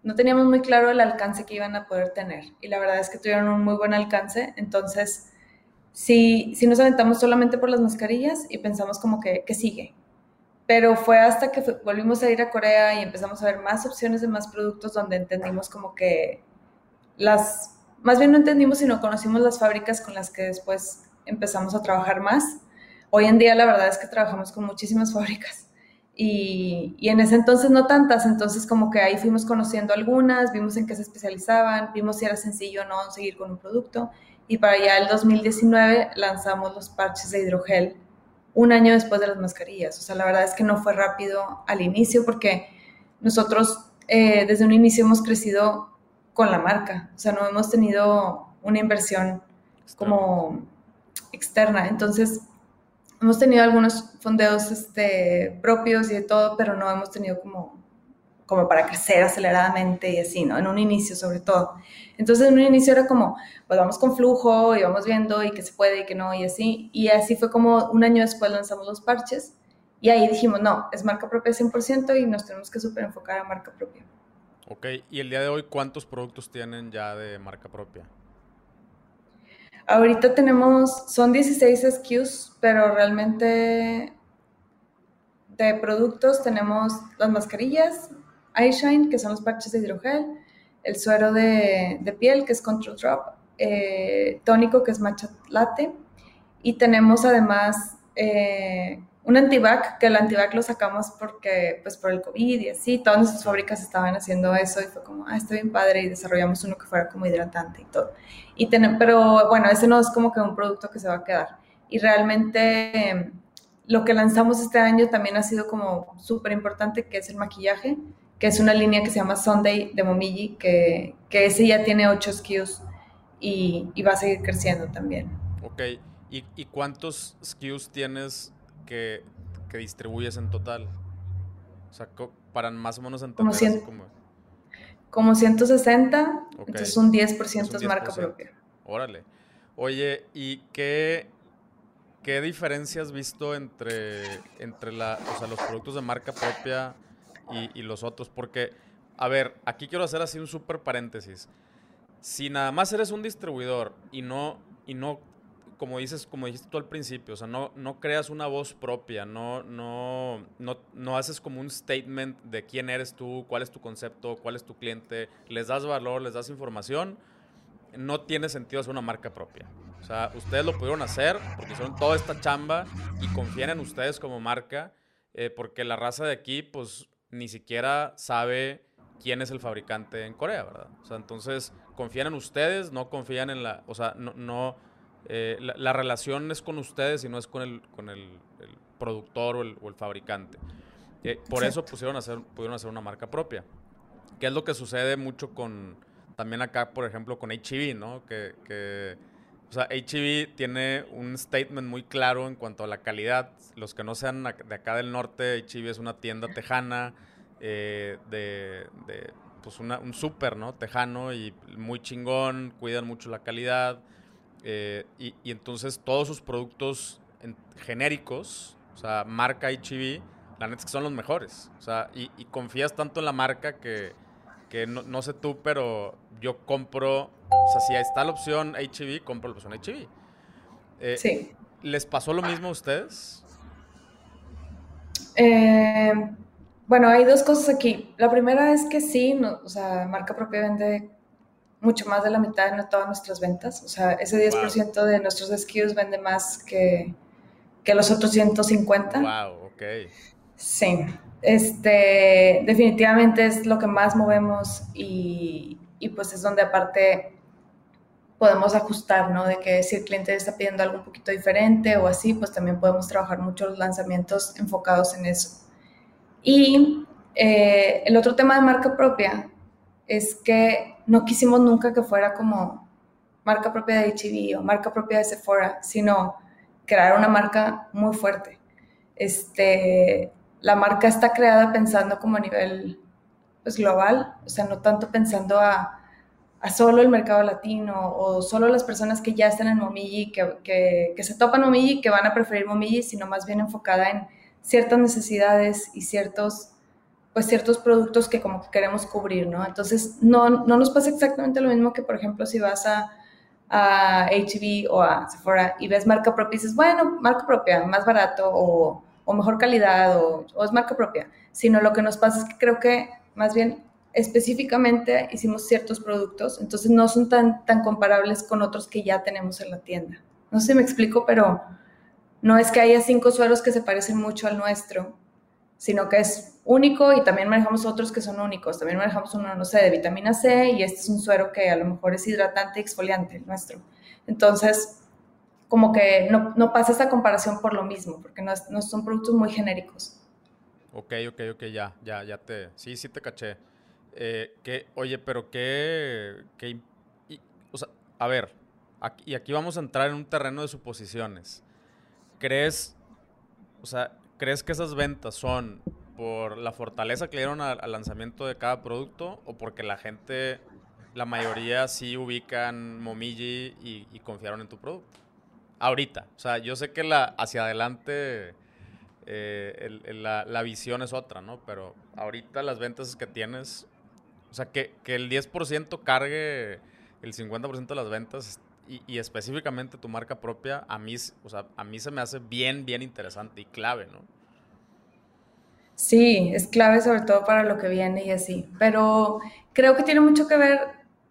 no teníamos muy claro el alcance que iban a poder tener. Y la verdad es que tuvieron un muy buen alcance. Entonces, sí, sí nos aventamos solamente por las mascarillas y pensamos como que, que sigue. Pero fue hasta que volvimos a ir a Corea y empezamos a ver más opciones de más productos donde entendimos como que las más bien no entendimos, sino conocimos las fábricas con las que después empezamos a trabajar más. Hoy en día la verdad es que trabajamos con muchísimas fábricas y, en ese entonces no tantas, entonces como que ahí fuimos conociendo algunas, vimos en qué se especializaban, vimos si era sencillo o no seguir con un producto y para ya el 2019 lanzamos los parches de hidrogel un año después de las mascarillas. O sea, la verdad es que no fue rápido al inicio porque nosotros eh, desde un inicio hemos crecido con la marca. O sea, no hemos tenido una inversión como externa. Entonces, hemos tenido algunos fondeos este, propios y de todo, pero no hemos tenido como, como para crecer aceleradamente y así, ¿no? En un inicio, sobre todo. Entonces, en un inicio era como, pues vamos con flujo y vamos viendo y que se puede y que no y así. Y así fue como un año después lanzamos los parches y ahí dijimos, no, es marca propia 100% y nos tenemos que súper enfocar a marca propia. Ok, y el día de hoy, ¿cuántos productos tienen ya de marca propia? Ahorita tenemos, son 16 SKUs, pero realmente de productos tenemos las mascarillas, iShine, que son los parches de hidrogel, el suero de, piel, que es Control Drop, eh, tónico, que es Matcha Latte, y tenemos además eh, un antibac, que el antibac lo sacamos porque, pues por el COVID y así, todas nuestras fábricas estaban haciendo eso y fue como, ah, está bien padre y desarrollamos uno que fuera como hidratante y todo. Y pero bueno, ese no es como que un producto que se va a quedar. Y realmente lo que lanzamos este año también ha sido como súper importante, que es el maquillaje, que es una línea que se llama Sunday de Momiji, que, que ese ya tiene 8 SKUs y, y va a seguir creciendo también. Ok, ¿y, y cuántos SKUs tienes que, distribuyes en total? O sea, para más o menos entender como, como... 160, entonces un 10%, es marca propia. Órale. Oye, ¿y qué, qué diferencia has visto entre, entre la, los productos de marca propia y, y los otros? Porque, a ver, aquí quiero hacer así un súper paréntesis. Si nada más eres un distribuidor y no, y no como dices, como dijiste tú al principio, o sea, no, no creas una voz propia, no, no, no, no haces como un statement de quién eres tú, cuál es tu concepto, cuál es tu cliente, les das valor, les das información, no tiene sentido hacer una marca propia. O sea, ustedes lo pudieron hacer porque hicieron toda esta chamba y confían en ustedes como marca, eh, porque la raza de aquí, pues, ni siquiera sabe quién es el fabricante en Corea, ¿verdad? O sea, entonces confían en ustedes, no confían en la, o sea, no, no eh, la, relación es con ustedes y no es con el, con el, productor o el, fabricante. Eh, por eso pusieron hacer, pudieron hacer una marca propia. Que es lo que sucede mucho con, también acá, por ejemplo, con HEV, ¿no? Que, que o sea, HEV tiene un statement muy claro en cuanto a la calidad. Los que no sean de acá del norte, HEV es una tienda tejana eh, de, de, pues un súper, ¿no? Tejano y muy chingón, cuidan mucho la calidad. Eh, y, entonces todos sus productos genéricos, o sea, marca HEV, la neta es que son los mejores. O sea, y, confías tanto en la marca que, que no, no, sé tú, pero yo compro o sea, si está la opción HEV, compro la opción HEV. Eh, sí. ¿Les pasó lo mismo a ustedes? Eh, bueno, hay dos cosas aquí. La primera es que sí, o sea, marca propia vende mucho más de la mitad de todas nuestras ventas. O sea, ese 10% de nuestros SKUs vende más que, que los otros 150. Wow, ok. Sí, este, definitivamente es lo que más movemos y, y pues es donde aparte podemos ajustar, ¿no? De que si el cliente está pidiendo algo un poquito diferente o así, pues también podemos trabajar mucho los lanzamientos enfocados en eso. Y eh, el otro tema de marca propia es que no quisimos nunca que fuera como marca propia de HEV o marca propia de Sephora, sino crear una marca muy fuerte. Este, la marca está creada pensando como a nivel pues, global, o sea, no tanto pensando a solo el mercado latino o solo las personas que ya están en Momiji, que, que, se topan Momiji, que van a preferir Momiji, sino más bien enfocada en ciertas necesidades y ciertos, pues ciertos productos que como queremos cubrir, ¿no? Entonces, no, no nos pasa exactamente lo mismo que, por ejemplo, si vas a, a HB o a Sephora y ves marca propia y dices, bueno, marca propia, más barato o, o mejor calidad o, o es marca propia, sino lo que nos pasa es que creo que más bien específicamente hicimos ciertos productos, entonces no son tan, tan comparables con otros que ya tenemos en la tienda. No sé si me explico, pero no es que haya cinco sueros que se parecen mucho al nuestro, sino que es único y también manejamos otros que son únicos. También manejamos uno, no sé, de vitamina C y este es un suero que a lo mejor es hidratante y exfoliante, el nuestro. Entonces, como que no, no pasa esa comparación por lo mismo, porque no, no son productos muy genéricos. Ok, ok, ok, ya, ya, ya te, sí, sí te caché. Eh, que, oye, pero qué, o sea, a ver, aquí, y aquí vamos a entrar en un terreno de suposiciones. ¿Crees, o sea, crees que esas ventas son por la fortaleza que le dieron al, lanzamiento de cada producto o porque la gente, la mayoría sí ubican Momiji y, confiaron en tu producto? Ahorita, o sea, yo sé que la hacia adelante eh, la, la, visión es otra, ¿no? Pero ahorita las ventas que tienes, o sea, que, el 10% cargue el 50% de las ventas y, específicamente tu marca propia, a mí, o sea, a mí se me hace bien, bien interesante y clave, ¿no? Sí, es clave sobre todo para lo que viene y así. Pero creo que tiene mucho que ver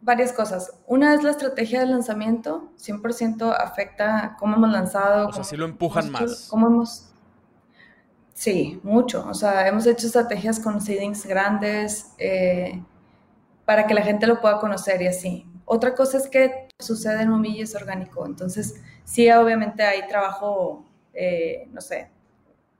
varias cosas. Una es la estrategia de lanzamiento, 100% afecta cómo hemos lanzado. O sea, sí lo empujan más. Cómo hemos... Sí, mucho. O sea, hemos hecho estrategias con seedings grandes. Eh, para que la gente lo pueda conocer y así. Otra cosa es que sucede en Momiji es orgánico, entonces sí, obviamente hay trabajo, eh, no sé,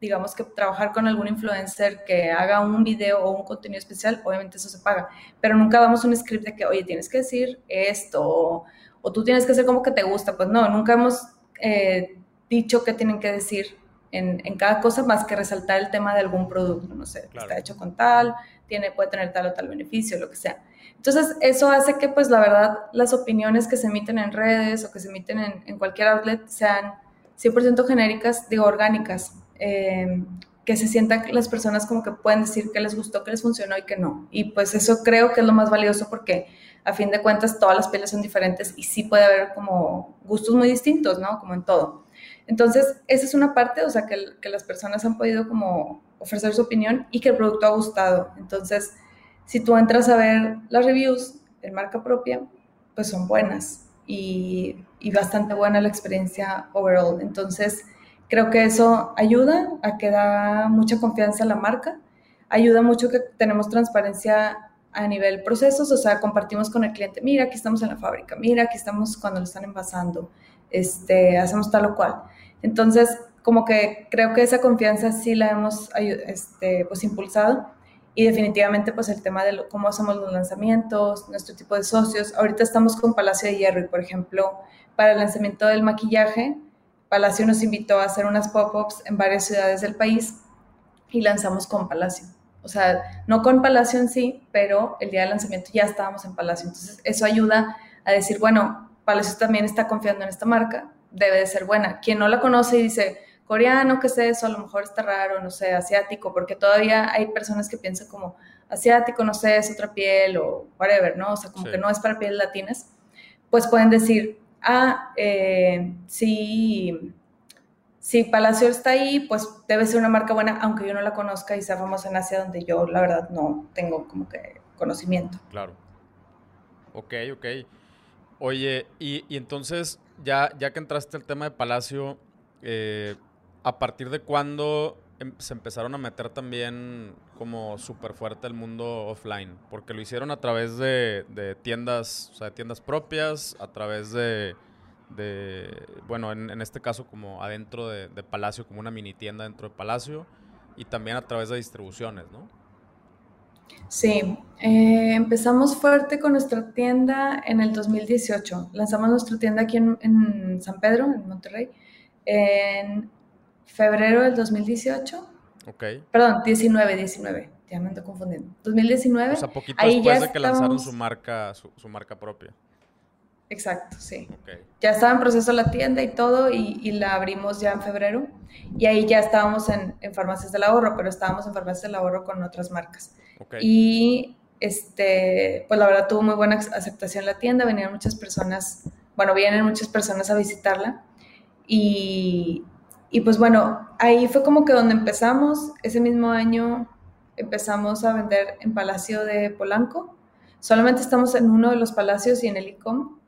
digamos que trabajar con algún influencer que haga un video o un contenido especial, obviamente eso se paga, pero nunca damos un script de que, oye, tienes que decir esto o, tú tienes que hacer como que te gusta, pues no, nunca hemos eh, dicho qué tienen que decir en, en, cada cosa más que resaltar el tema de algún producto, no sé, está hecho con tal, tiene, puede tener tal o tal beneficio, lo que sea. Entonces, eso hace que, pues, la verdad, las opiniones que se emiten en redes o que se emiten en, cualquier outlet sean 100% genéricas, digo, orgánicas, eh, que se sientan las personas como que pueden decir que les gustó, que les funcionó y que no. Y pues eso creo que es lo más valioso porque a fin de cuentas todas las pieles son diferentes y sí puede haber como gustos muy distintos, ¿no? Como en todo. Entonces, esa es una parte, o sea, que, que las personas han podido como ofrecer su opinión y que el producto ha gustado. Entonces, si tú entras a ver las reviews en marca propia, pues son buenas y, bastante buena la experiencia overall. Entonces, creo que eso ayuda a que da mucha confianza a la marca, ayuda mucho que tenemos transparencia a nivel procesos, o sea, compartimos con el cliente, mira, aquí estamos en la fábrica, mira, aquí estamos cuando lo están envasando, este, hacemos tal o cual. Entonces, como que creo que esa confianza sí la hemos este, pues, impulsado y definitivamente pues el tema de cómo hacemos los lanzamientos, nuestro tipo de socios. Ahorita estamos con Palacio de Hierro y, por ejemplo, para el lanzamiento del maquillaje, Palacio nos invitó a hacer unas pop-ups en varias ciudades del país y lanzamos con Palacio. O sea, no con Palacio en sí, pero el día del lanzamiento ya estábamos en Palacio. Entonces, eso ayuda a decir, bueno, Palacio también está confiando en esta marca, debe de ser buena. Quien no la conoce y dice, coreano, ¿qué es eso? A lo mejor está raro, no sé, asiático, porque todavía hay personas que piensan como asiático, no sé, es otra piel o whatever, ¿no? O sea, como que no es para pieles latinas. Pues pueden decir, ah, eh, sí si Palacio está ahí, pues debe ser una marca buena, aunque yo no la conozca y sea famosa en Asia, donde yo la verdad no tengo como que conocimiento. Claro. Ok, ok. Oye, y, entonces, ya, ya que entraste al tema de Palacio, eh, ¿a partir de cuándo em, se empezaron a meter también como súper fuerte el mundo offline? Porque lo hicieron a través de, tiendas, o sea, de tiendas propias, a través de bueno, en, este caso como adentro de, Palacio, como una mini tienda dentro de Palacio, y también a través de distribuciones, ¿no? Sí, eh, empezamos fuerte con nuestra tienda en el 2018. Lanzamos nuestra tienda aquí en, San Pedro, en Monterrey, en febrero del 2018. Ok. Perdón, 19, 19. Ya me ando confundiendo. 2019. O sea, poquito después de que lanzaron su marca, su marca propia. Exacto, sí. Ya estaba en proceso la tienda y todo y, la abrimos ya en febrero y ahí ya estábamos en, farmacias del ahorro, pero estábamos en farmacias del ahorro con otras marcas. Y este, pues la verdad tuvo muy buena aceptación la tienda, venían muchas personas, bueno, vienen muchas personas a visitarla y, y pues bueno, ahí fue como que donde empezamos, ese mismo año empezamos a vender en Palacio de Polanco. Solamente estamos en uno de los palacios y en el ICOM,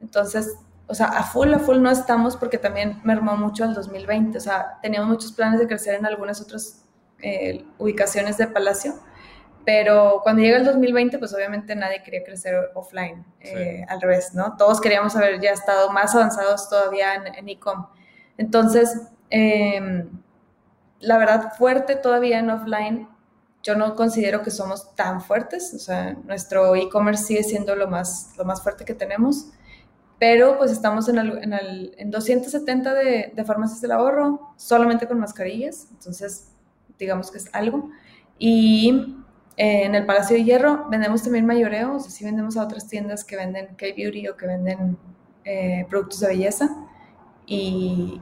entonces, o sea, a full, a full no estamos porque también mermó mucho el 2020. O sea, teníamos muchos planes de crecer en algunas otras eh, ubicaciones de Palacio, pero cuando llega el 2020, pues obviamente nadie quería crecer offline, eh, al revés, ¿no? Todos queríamos haber ya estado más avanzados todavía en e-com. Entonces, em, la verdad, fuerte todavía en offline, yo no considero que somos tan fuertes, o sea, nuestro e-commerce sigue siendo lo más, lo más fuerte que tenemos pero pues estamos en, el, en, 270 de, de, farmacias del ahorro, solamente con mascarillas, entonces digamos que es algo. Y eh, en el Palacio de Hierro vendemos también mayoreo, o sea, sí vendemos a otras tiendas que venden K-Beauty o que venden eh, productos de belleza. Y,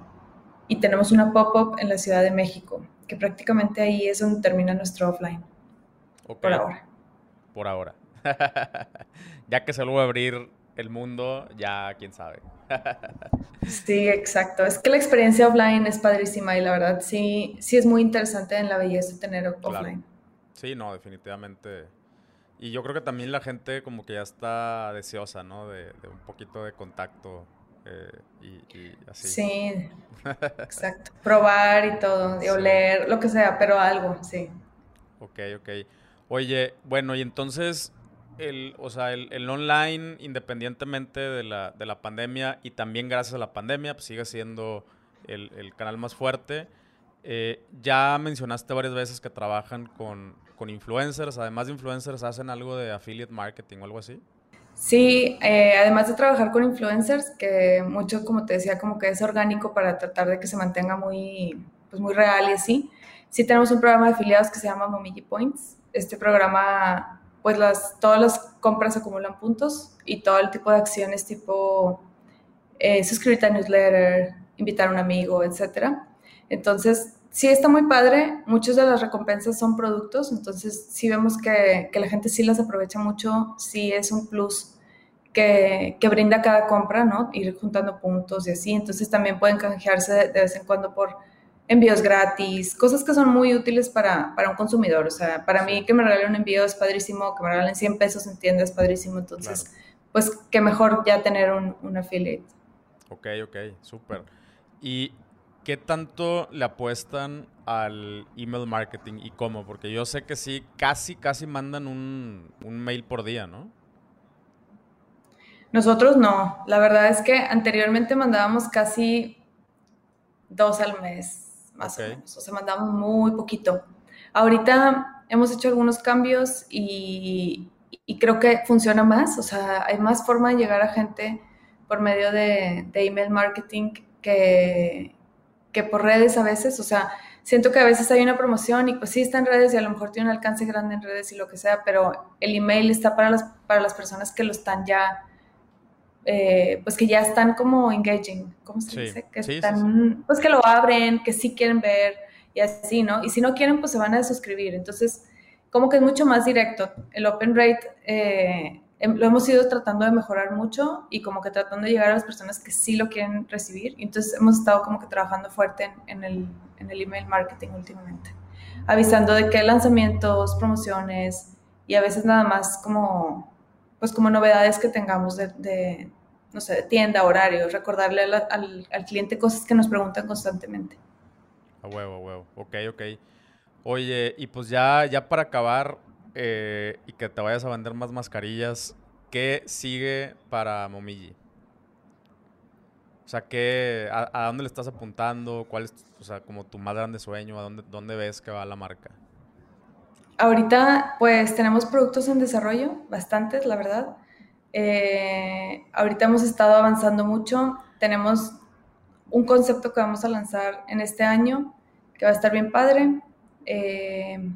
y tenemos una pop-up en la Ciudad de México, que prácticamente ahí es donde termina nuestro offline. Por ahora. Por ahora. [LAUGHS] ya que se lo voy a abrir el mundo, ya quién sabe. [LAUGHS] sí, exacto. Es que la experiencia offline es padrísima y la verdad sí, sí es muy interesante en la belleza tener offline. Sí, no, definitivamente. Y yo creo que también la gente como que ya está deseosa, ¿no? De, un poquito de contacto eh, y, así. Sí, [LAUGHS] exacto. Probar y todo, y oler, lo que sea, pero algo, sí. Ok, ok. Oye, bueno, y entonces el, o sea, el, online, independientemente de la, de la, pandemia y también gracias a la pandemia, pues sigue siendo el, canal más fuerte. Eh, ya mencionaste varias veces que trabajan con, con, influencers. Además de influencers, ¿hacen algo de affiliate marketing o algo así? Sí, eh, además de trabajar con influencers, que mucho, como te decía, como que es orgánico para tratar de que se mantenga muy, pues muy real y así. Sí tenemos un programa de afiliados que se llama Momiji Points. Este programa pues las, todas las compras acumulan puntos y todo el tipo de acciones tipo eh, suscribirte a newsletter, invitar a un amigo, etc. Entonces, sí está muy padre, muchas de las recompensas son productos, entonces sí vemos que, que la gente sí las aprovecha mucho, sí es un plus que, que, brinda cada compra, ¿no? Ir juntando puntos y así, entonces también pueden canjearse de vez en cuando por envíos gratis, cosas que son muy útiles para, para un consumidor. O sea, para mí que me regalen un envío es padrísimo, que me regalen 100 pesos en tienda es padrísimo. Entonces, pues qué mejor ya tener un, un affiliate. Ok, ok, súper. ¿Y qué tanto le apuestan al email marketing y cómo? Porque yo sé que sí, casi, casi mandan un, un mail por día, ¿no? Nosotros no. La verdad es que anteriormente mandábamos casi dos al mes, más o menos. O sea, mandamos muy poquito. Ahorita hemos hecho algunos cambios y, y, creo que funciona más. O sea, hay más forma de llegar a gente por medio de, de email marketing que, que por redes a veces. O sea, siento que a veces hay una promoción y pues sí está en redes y a lo mejor tiene un alcance grande en redes y lo que sea, pero el email está para las, para las personas que lo están ya eh, pues que ya están como engaging, ¿cómo se dice? Que están, pues que lo abren, que sí quieren ver y así, ¿no? Y si no quieren, pues se van a suscribir. Entonces, como que es mucho más directo. El open rate eh, lo hemos ido tratando de mejorar mucho y como que tratando de llegar a las personas que sí lo quieren recibir. Entonces, hemos estado como que trabajando fuerte en, el, en el email marketing últimamente, avisando de qué lanzamientos, promociones y a veces nada más como pues como novedades que tengamos de, no sé, de tienda, horarios, recordarle al, cliente cosas que nos preguntan constantemente. A huevo, a huevo. Ok, ok. Oye, y pues ya, ya para acabar eh, y que te vayas a vender más mascarillas, ¿qué sigue para Momiji? O sea, ¿qué, a, dónde le estás apuntando? ¿Cuál es, o sea, como tu más grande sueño? ¿A dónde, dónde ves que va la marca? Ahorita, pues tenemos productos en desarrollo, bastantes, la verdad. Eh, ahorita hemos estado avanzando mucho. Tenemos un concepto que vamos a lanzar en este año que va a estar bien padre. Eh,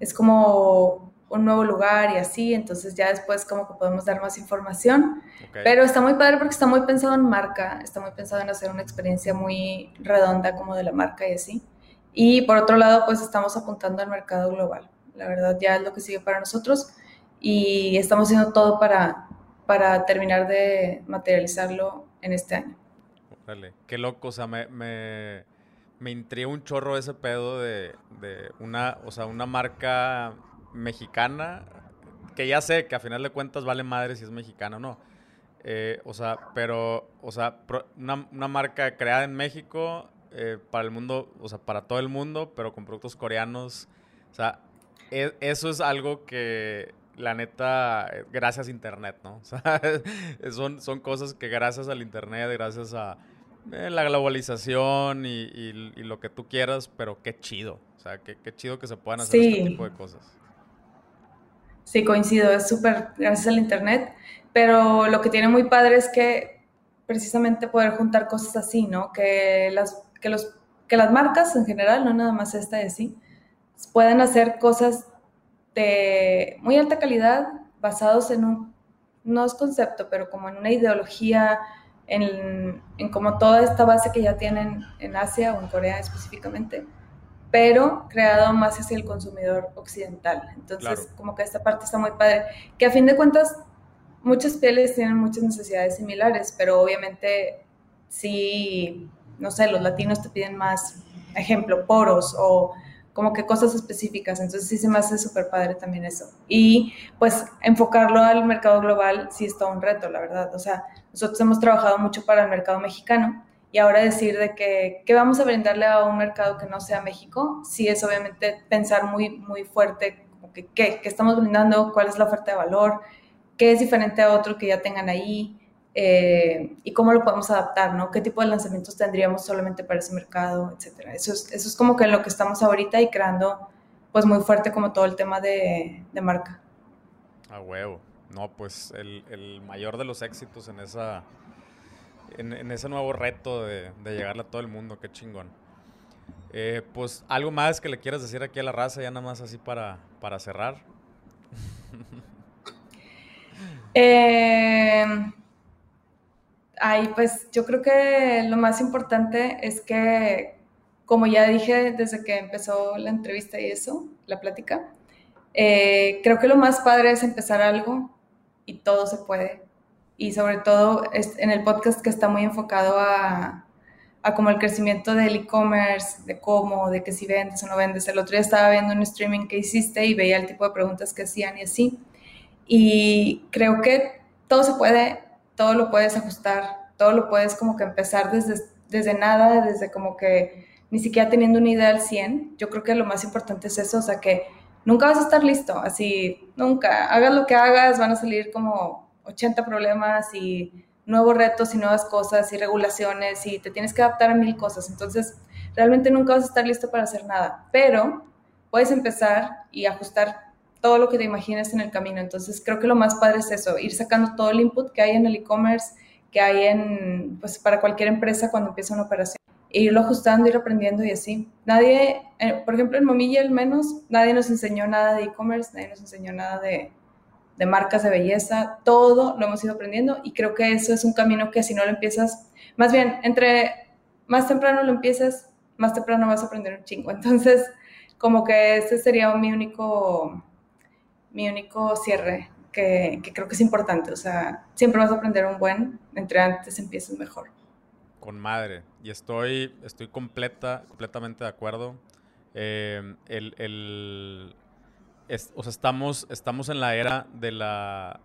es como un nuevo lugar y así, entonces ya después como que podemos dar más información. Pero está muy padre porque está muy pensado en marca, está muy pensado en hacer una experiencia muy redonda como de la marca y así. Y por otro lado, pues estamos apuntando al mercado global. La verdad ya es lo que sigue para nosotros y estamos haciendo todo para para terminar de materializarlo en este año. Dale, qué loco, o sea, me, me, me intriga un chorro ese pedo de, de, una, o sea, una marca mexicana, que ya sé que a final de cuentas vale madre si es mexicana o no. Eh, o sea, pero, o sea, una, una marca creada en México eh, para el mundo, o sea, para todo el mundo, pero con productos coreanos. O sea, e, eso es algo que la neta, gracias a Internet, ¿no? [LAUGHS] O sea, son, son cosas que gracias al Internet, gracias a eh, la globalización y, lo que tú quieras, pero qué chido. O sea, qué, chido que se puedan hacer este tipo de cosas. Sí, coincido, es súper gracias al Internet, pero lo que tiene muy padre es que precisamente poder juntar cosas así, ¿no? Que las, que los, que las marcas en general, no nada más esta de sí, puedan hacer cosas de muy alta calidad basados en un, no es concepto, pero como en una ideología, en, en como toda esta base que ya tienen en Asia o en Corea específicamente, pero creado más hacia el consumidor occidental. Entonces, como que esta parte está muy padre, que a fin de cuentas muchas pieles tienen muchas necesidades similares, pero obviamente sí, no sé, los latinos te piden más, ejemplo, poros o como que cosas específicas. Entonces sí se me hace súper padre también eso. Y pues enfocarlo al mercado global sí es todo un reto, la verdad. O sea, nosotros hemos trabajado mucho para el mercado mexicano y ahora decir de que, ¿qué vamos a brindarle a un mercado que no sea México? Sí es obviamente pensar muy, muy fuerte, como que, ¿qué, ¿qué estamos brindando? ¿Cuál es la oferta de valor? ¿Qué es diferente a otro que ya tengan ahí? Eh, y cómo lo podemos adaptar, ¿no? ¿Qué tipo de lanzamientos tendríamos solamente para ese mercado, etcétera? Eso es, eso es como que en lo que estamos ahorita y creando, pues muy fuerte como todo el tema de, de marca. A huevo. No, pues el, el, mayor de los éxitos en esa en, en ese nuevo reto de, de, llegarle a todo el mundo, qué chingón. Eh, pues algo más que le quieras decir aquí a la raza, ya nada más así para, para cerrar. [LAUGHS] eh, Ay, pues yo creo que lo más importante es que, como ya dije desde que empezó la entrevista y eso, la plática, eh, creo que lo más padre es empezar algo y todo se puede. Y sobre todo en el podcast que está muy enfocado a, a como el crecimiento del e-commerce, de cómo, de que si vendes o no vendes. El otro día estaba viendo un streaming que hiciste y veía el tipo de preguntas que hacían y así. Y creo que todo se puede todo lo puedes ajustar, todo lo puedes como que empezar desde, desde nada, desde como que ni siquiera teniendo una idea al 100. Yo creo que lo más importante es eso, o sea que nunca vas a estar listo, así, nunca. Hagas lo que hagas, van a salir como 80 problemas y nuevos retos y nuevas cosas y regulaciones y te tienes que adaptar a mil cosas. Entonces, realmente nunca vas a estar listo para hacer nada, pero puedes empezar y ajustar todo lo que te imagines en el camino. Entonces, creo que lo más padre es eso, ir sacando todo el input que hay en el e-commerce, que hay en, pues, para cualquier empresa cuando empieza una operación. E irlo ajustando, ir aprendiendo y así. Nadie, eh, por ejemplo, en Momilla al menos, nadie nos enseñó nada de e-commerce, nadie nos enseñó nada de, de marcas de belleza, todo lo hemos ido aprendiendo y creo que eso es un camino que si no lo empiezas, más bien, entre más temprano lo empiezas, más temprano vas a aprender un chingo. [LAUGHS] Entonces, como que ese sería mi único, mi único cierre, que, que creo que es importante. O sea, siempre vas a aprender un buen, entre antes empiezas mejor. Con madre. Y estoy, estoy completa, completamente de acuerdo. Eh, el, el o sea, estamos, estamos en la era de la,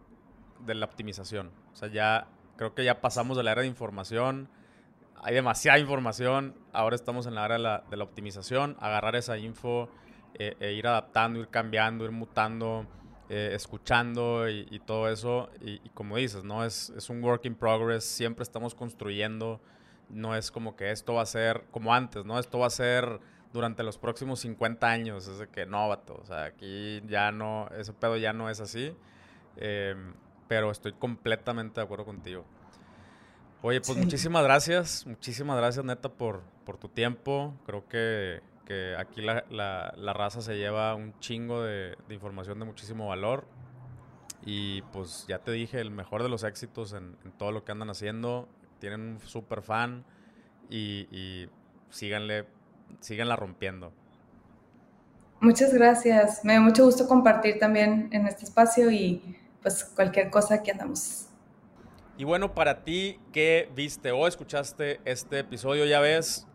de la optimización. O sea, ya creo que ya pasamos de la era de información. Hay demasiada información. Ahora estamos en la era de la, de la optimización. Agarrar esa info eh, e ir adaptando, ir cambiando, ir mutando, eh, escuchando y, todo eso. Y, como dices, ¿no? Es, es un work in progress. Siempre estamos construyendo. No es como que esto va a ser como antes, ¿no? Esto va a ser durante los próximos 50 años. Es de que no, vato. O sea, aquí ya no, ese pedo ya no es así. Em, pero estoy completamente de acuerdo contigo. Oye, pues muchísimas gracias. Muchísimas gracias, neta, por, por tu tiempo. Creo que, que aquí la, la, raza se lleva un chingo de, de, información de muchísimo valor. Y pues ya te dije, el mejor de los éxitos en, en todo lo que andan haciendo. Tienen un super fan y, y síganle síganla rompiendo. Muchas gracias. Me da mucho gusto compartir también en este espacio y pues cualquier cosa que andamos. Y bueno, para ti que viste o escuchaste este episodio, ya ves,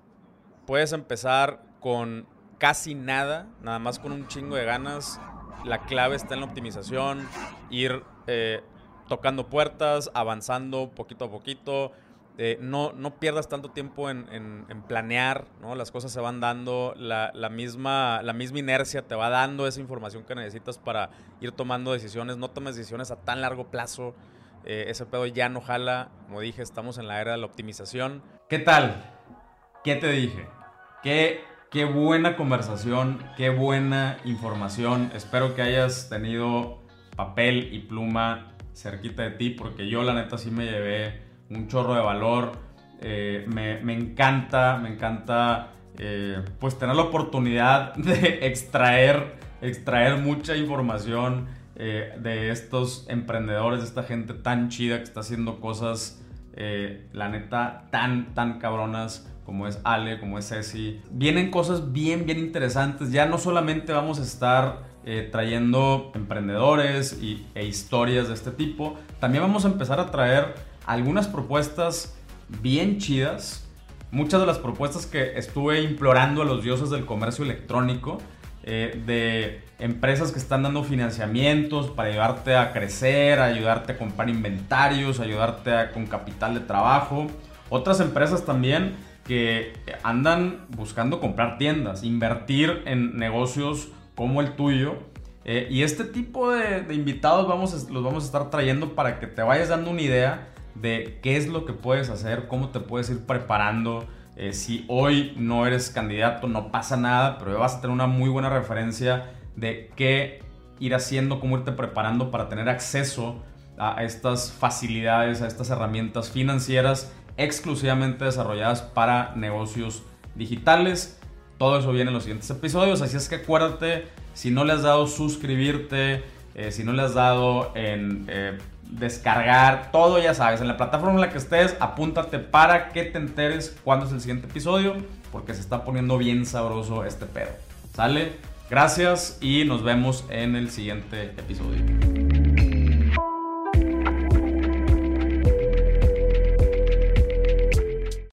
puedes empezar con casi nada, nada más con un chingo de ganas. La clave está en la optimización, ir eh, tocando puertas, avanzando poquito a poquito, eh, no, no pierdas tanto tiempo en, planear, ¿no? Las cosas se van dando, la, misma, la misma inercia te va dando esa información que necesitas para ir tomando decisiones. No tomes decisiones a tan largo plazo. Eh, ese pedo ya no jala. Como dije, estamos en la era de la optimización. ¿Qué tal? ¿Qué te dije? Qué, qué buena conversación, qué buena información. Espero que hayas tenido papel y pluma cerquita de ti, porque yo la neta sí me llevé un chorro de valor. Eh, me, encanta, me encanta eh, pues tener la oportunidad [LAUGHS] de extraer, extraer mucha información eh, de estos emprendedores, de esta gente tan chida que está haciendo cosas, la neta, tan, tan cabronas como es Ale, como es Ceci. Vienen cosas bien, bien interesantes. Ya no solamente vamos a estar trayendo emprendedores y, e historias de este tipo, también vamos a empezar a traer algunas propuestas bien chidas. Muchas de las propuestas que estuve implorando a los dioses del comercio electrónico, eh, de empresas que están dando financiamientos para ayudarte a crecer, ayudarte a comprar inventarios, ayudarte con capital de trabajo. Otras empresas también que andan buscando comprar tiendas, invertir en negocios como el tuyo. Eh, y este tipo de, invitados vamos los vamos a estar trayendo para que te vayas dando una idea de qué es lo que puedes hacer, cómo te puedes ir preparando. Eh, si hoy no eres candidato, no pasa nada, pero vas a tener una muy buena referencia de qué ir haciendo, cómo irte preparando para tener acceso a estas facilidades, a estas herramientas financieras exclusivamente desarrolladas para negocios digitales. Todo eso viene en los siguientes episodios, así es que acuérdate, si no le has dado suscribirte, eh, si no le has dado en eh, descargar, todo ya sabes, en la plataforma en la que estés, apúntate para que te enteres cuándo es el siguiente episodio, porque se está poniendo bien sabroso este pedo. ¿Sale? Gracias y nos vemos en el siguiente episodio.